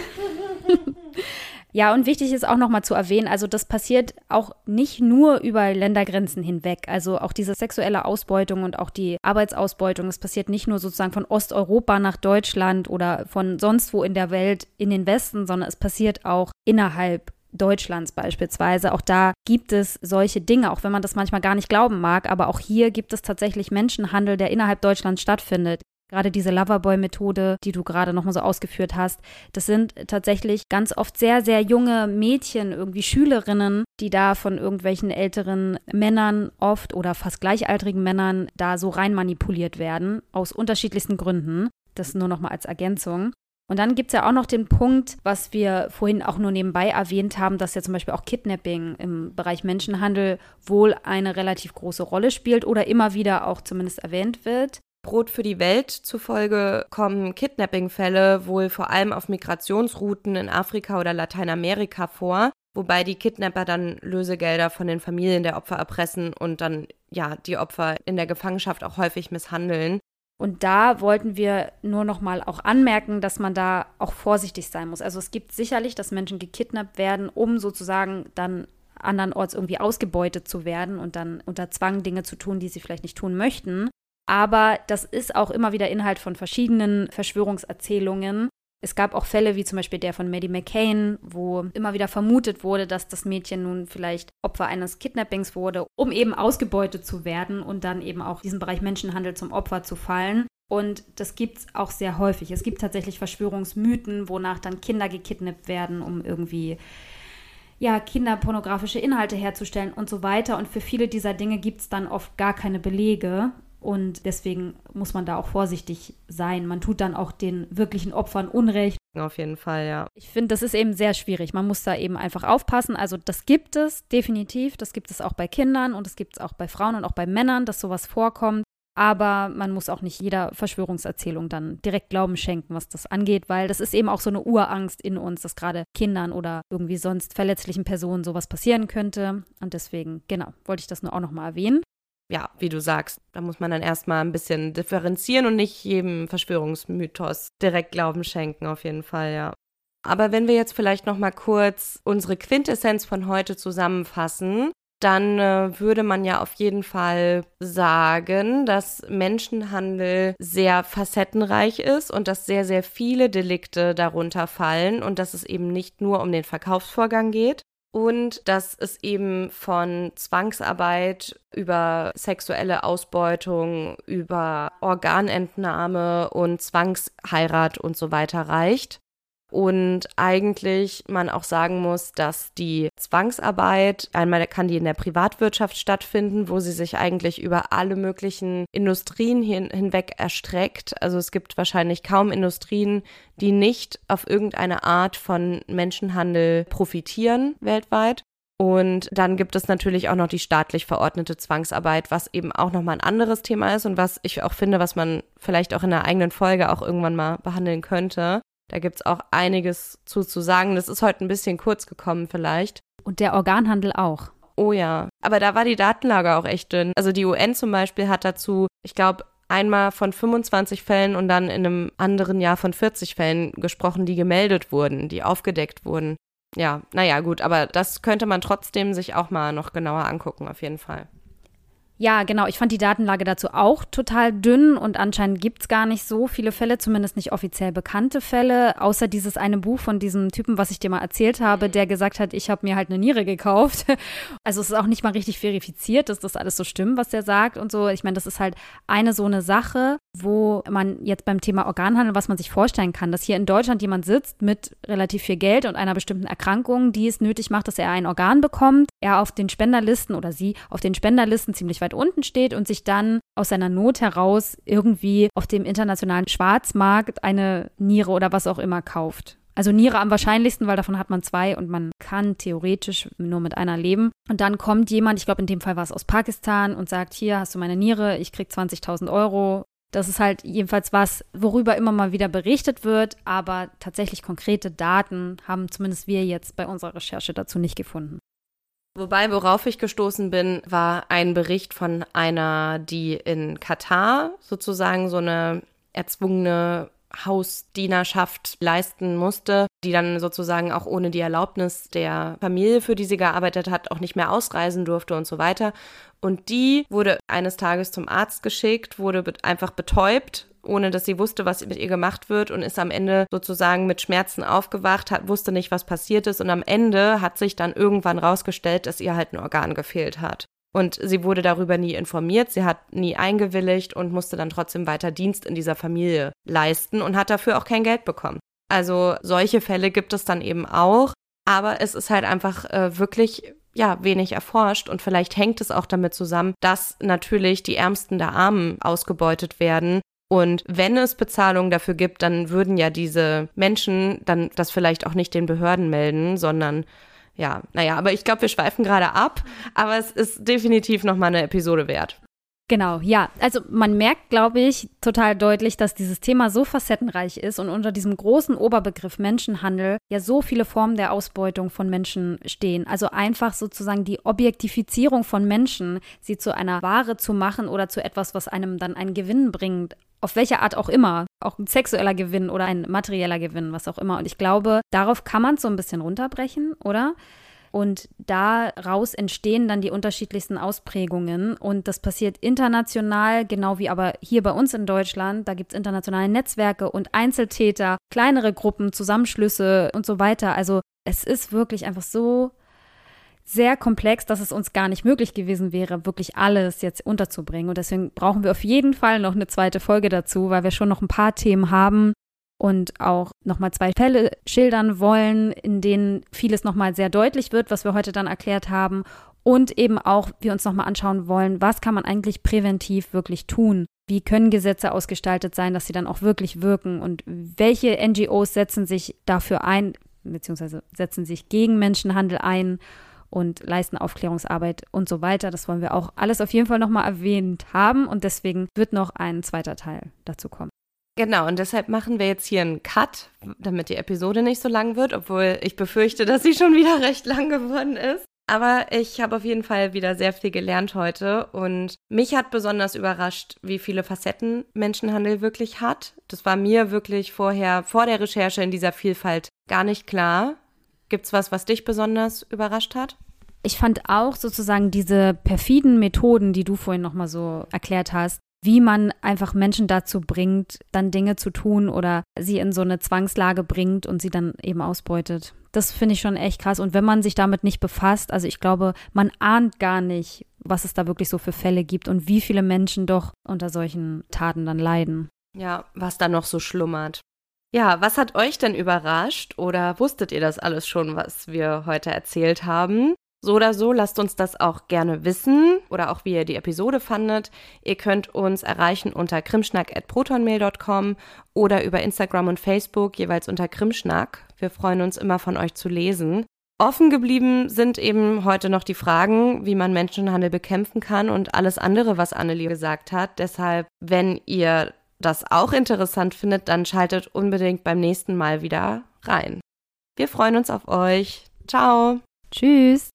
[LAUGHS] Ja, und wichtig ist auch nochmal zu erwähnen, also das passiert auch nicht nur über Ländergrenzen hinweg. Also auch diese sexuelle Ausbeutung und auch die Arbeitsausbeutung, das passiert nicht nur sozusagen von Osteuropa nach Deutschland oder von sonst wo in der Welt in den Westen, sondern es passiert auch innerhalb Deutschlands beispielsweise. Auch da gibt es solche Dinge, auch wenn man das manchmal gar nicht glauben mag. Aber auch hier gibt es tatsächlich Menschenhandel, der innerhalb Deutschlands stattfindet. Gerade diese Loverboy-Methode, die du gerade nochmal so ausgeführt hast, das sind tatsächlich ganz oft sehr, sehr junge Mädchen, irgendwie Schülerinnen, die da von irgendwelchen älteren Männern oft oder fast gleichaltrigen Männern da so rein manipuliert werden, aus unterschiedlichsten Gründen. Das nur nochmal als Ergänzung. Und dann gibt es ja auch noch den Punkt, was wir vorhin auch nur nebenbei erwähnt haben, dass ja zum Beispiel auch Kidnapping im Bereich Menschenhandel wohl eine relativ große Rolle spielt oder immer wieder auch zumindest erwähnt wird. Brot für die Welt zufolge kommen Kidnapping-Fälle wohl vor allem auf Migrationsrouten in Afrika oder Lateinamerika vor, wobei die Kidnapper dann Lösegelder von den Familien der Opfer erpressen und dann ja die Opfer in der Gefangenschaft auch häufig misshandeln. Und da wollten wir nur noch mal auch anmerken, dass man da auch vorsichtig sein muss. Also es gibt sicherlich, dass Menschen gekidnappt werden, um sozusagen dann andernorts irgendwie ausgebeutet zu werden und dann unter Zwang Dinge zu tun, die sie vielleicht nicht tun möchten. Aber das ist auch immer wieder Inhalt von verschiedenen Verschwörungserzählungen. Es gab auch Fälle wie zum Beispiel der von Maddie McCain, wo immer wieder vermutet wurde, dass das Mädchen nun vielleicht Opfer eines Kidnappings wurde, um eben ausgebeutet zu werden und dann eben auch diesen Bereich Menschenhandel zum Opfer zu fallen. Und das gibt es auch sehr häufig. Es gibt tatsächlich Verschwörungsmythen, wonach dann Kinder gekidnappt werden, um irgendwie ja, kinderpornografische Inhalte herzustellen und so weiter. Und für viele dieser Dinge gibt es dann oft gar keine Belege. Und deswegen muss man da auch vorsichtig sein. Man tut dann auch den wirklichen Opfern Unrecht. Auf jeden Fall, ja. Ich finde, das ist eben sehr schwierig. Man muss da eben einfach aufpassen. Also das gibt es definitiv. Das gibt es auch bei Kindern und das gibt es auch bei Frauen und auch bei Männern, dass sowas vorkommt. Aber man muss auch nicht jeder Verschwörungserzählung dann direkt Glauben schenken, was das angeht, weil das ist eben auch so eine Urangst in uns, dass gerade Kindern oder irgendwie sonst verletzlichen Personen sowas passieren könnte. Und deswegen, genau, wollte ich das nur auch nochmal erwähnen ja, wie du sagst, da muss man dann erstmal ein bisschen differenzieren und nicht jedem Verschwörungsmythos direkt Glauben schenken, auf jeden Fall, ja. Aber wenn wir jetzt vielleicht noch mal kurz unsere Quintessenz von heute zusammenfassen, dann äh, würde man ja auf jeden Fall sagen, dass Menschenhandel sehr facettenreich ist und dass sehr, sehr viele Delikte darunter fallen und dass es eben nicht nur um den Verkaufsvorgang geht. Und dass es eben von Zwangsarbeit über sexuelle Ausbeutung, über Organentnahme und Zwangsheirat und so weiter reicht. Und eigentlich man auch sagen muss, dass die Zwangsarbeit, einmal kann die in der Privatwirtschaft stattfinden, wo sie sich eigentlich über alle möglichen Industrien hin, hinweg erstreckt. Also es gibt wahrscheinlich kaum Industrien, die nicht auf irgendeine Art von Menschenhandel profitieren weltweit. Und dann gibt es natürlich auch noch die staatlich verordnete Zwangsarbeit, was eben auch nochmal ein anderes Thema ist und was ich auch finde, was man vielleicht auch in einer eigenen Folge auch irgendwann mal behandeln könnte. Da gibt es auch einiges zu, zu sagen. Das ist heute ein bisschen kurz gekommen vielleicht. Und der Organhandel auch. Oh ja, aber da war die Datenlage auch echt dünn. Also die UN zum Beispiel hat dazu, ich glaube, einmal von 25 Fällen und dann in einem anderen Jahr von 40 Fällen gesprochen, die gemeldet wurden, die aufgedeckt wurden. Ja, naja, gut, aber das könnte man trotzdem sich auch mal noch genauer angucken, auf jeden Fall. Ja, genau. Ich fand die Datenlage dazu auch total dünn und anscheinend gibt es gar nicht so viele Fälle, zumindest nicht offiziell bekannte Fälle, außer dieses eine Buch von diesem Typen, was ich dir mal erzählt habe, der gesagt hat, ich habe mir halt eine Niere gekauft. [LAUGHS] Also es ist auch nicht mal richtig verifiziert, dass das alles so stimmt, was der sagt und so. Ich meine, das ist halt eine so eine Sache, wo man jetzt beim Thema Organhandel, was man sich vorstellen kann, dass hier in Deutschland jemand sitzt mit relativ viel Geld und einer bestimmten Erkrankung, die es nötig macht, dass er ein Organ bekommt, er auf den Spenderlisten oder sie auf den Spenderlisten ziemlich weit weit unten steht und sich dann aus seiner Not heraus irgendwie auf dem internationalen Schwarzmarkt eine Niere oder was auch immer kauft. Also Niere am wahrscheinlichsten, weil davon hat man zwei und man kann theoretisch nur mit einer leben. Und dann kommt jemand, ich glaube in dem Fall war es aus Pakistan und sagt, hier hast du meine Niere, ich krieg 20.000 Euro. Das ist halt jedenfalls was, worüber immer mal wieder berichtet wird, aber tatsächlich konkrete Daten haben zumindest wir jetzt bei unserer Recherche dazu nicht gefunden. Wobei, worauf ich gestoßen bin, war ein Bericht von einer, die in Katar sozusagen so eine erzwungene Hausdienerschaft leisten musste, die dann sozusagen auch ohne die Erlaubnis der Familie, für die sie gearbeitet hat, auch nicht mehr ausreisen durfte und so weiter. Und die wurde eines Tages zum Arzt geschickt, wurde einfach betäubt ohne dass sie wusste, was mit ihr gemacht wird und ist am Ende sozusagen mit Schmerzen aufgewacht, hat, wusste nicht, was passiert ist und am Ende hat sich dann irgendwann rausgestellt, dass ihr halt ein Organ gefehlt hat. Und sie wurde darüber nie informiert, sie hat nie eingewilligt und musste dann trotzdem weiter Dienst in dieser Familie leisten und hat dafür auch kein Geld bekommen. Also solche Fälle gibt es dann eben auch, aber es ist halt einfach äh, wirklich ja, wenig erforscht und vielleicht hängt es auch damit zusammen, dass natürlich die Ärmsten der Armen ausgebeutet werden und wenn es Bezahlung dafür gibt, dann würden ja diese Menschen dann das vielleicht auch nicht den Behörden melden, sondern ja, naja, aber ich glaube, wir schweifen gerade ab, aber es ist definitiv nochmal eine Episode wert. Genau, ja. Also man merkt, glaube ich, total deutlich, dass dieses Thema so facettenreich ist und unter diesem großen Oberbegriff Menschenhandel ja so viele Formen der Ausbeutung von Menschen stehen. Also einfach sozusagen die Objektifizierung von Menschen, sie zu einer Ware zu machen oder zu etwas, was einem dann einen Gewinn bringt auf welche Art auch immer, auch ein sexueller Gewinn oder ein materieller Gewinn, was auch immer. Und ich glaube, darauf kann man es so ein bisschen runterbrechen, oder? Und daraus entstehen dann die unterschiedlichsten Ausprägungen. Und das passiert international, genau wie aber hier bei uns in Deutschland. Da gibt es internationale Netzwerke und Einzeltäter, kleinere Gruppen, Zusammenschlüsse und so weiter. Also es ist wirklich einfach so sehr komplex, dass es uns gar nicht möglich gewesen wäre, wirklich alles jetzt unterzubringen. Und deswegen brauchen wir auf jeden Fall noch eine zweite Folge dazu, weil wir schon noch ein paar Themen haben und auch nochmal zwei Fälle schildern wollen, in denen vieles nochmal sehr deutlich wird, was wir heute dann erklärt haben. Und eben auch wir uns nochmal anschauen wollen, was kann man eigentlich präventiv wirklich tun? Wie können Gesetze ausgestaltet sein, dass sie dann auch wirklich wirken? Und welche NGOs setzen sich dafür ein, beziehungsweise setzen sich gegen Menschenhandel ein? und leisten Aufklärungsarbeit und so weiter. Das wollen wir auch alles auf jeden Fall nochmal erwähnt haben und deswegen wird noch ein zweiter Teil dazu kommen. Genau, und deshalb machen wir jetzt hier einen Cut, damit die Episode nicht so lang wird, obwohl ich befürchte, dass sie schon wieder [LAUGHS] recht lang geworden ist. Aber ich habe auf jeden Fall wieder sehr viel gelernt heute und mich hat besonders überrascht, wie viele Facetten Menschenhandel wirklich hat. Das war mir wirklich vorher, vor der Recherche in dieser Vielfalt gar nicht klar. Gibt's was, was dich besonders überrascht hat? Ich fand auch sozusagen diese perfiden Methoden, die du vorhin nochmal so erklärt hast, wie man einfach Menschen dazu bringt, dann Dinge zu tun oder sie in so eine Zwangslage bringt und sie dann eben ausbeutet. Das finde ich schon echt krass. Und wenn man sich damit nicht befasst, also ich glaube, man ahnt gar nicht, was es da wirklich so für Fälle gibt und wie viele Menschen doch unter solchen Taten dann leiden. Ja, was da noch so schlummert. Ja, was hat euch denn überrascht oder wusstet ihr das alles schon, was wir heute erzählt haben? So oder so, lasst uns das auch gerne wissen oder auch wie ihr die Episode fandet. Ihr könnt uns erreichen unter krimschnack.protonmail.com oder über Instagram und Facebook jeweils unter Krimschnack. Wir freuen uns immer von euch zu lesen. Offen geblieben sind eben heute noch die Fragen, wie man Menschenhandel bekämpfen kann und alles andere, was Annelie gesagt hat. Deshalb, wenn ihr das auch interessant findet, dann schaltet unbedingt beim nächsten Mal wieder rein. Wir freuen uns auf euch. Ciao. Tschüss.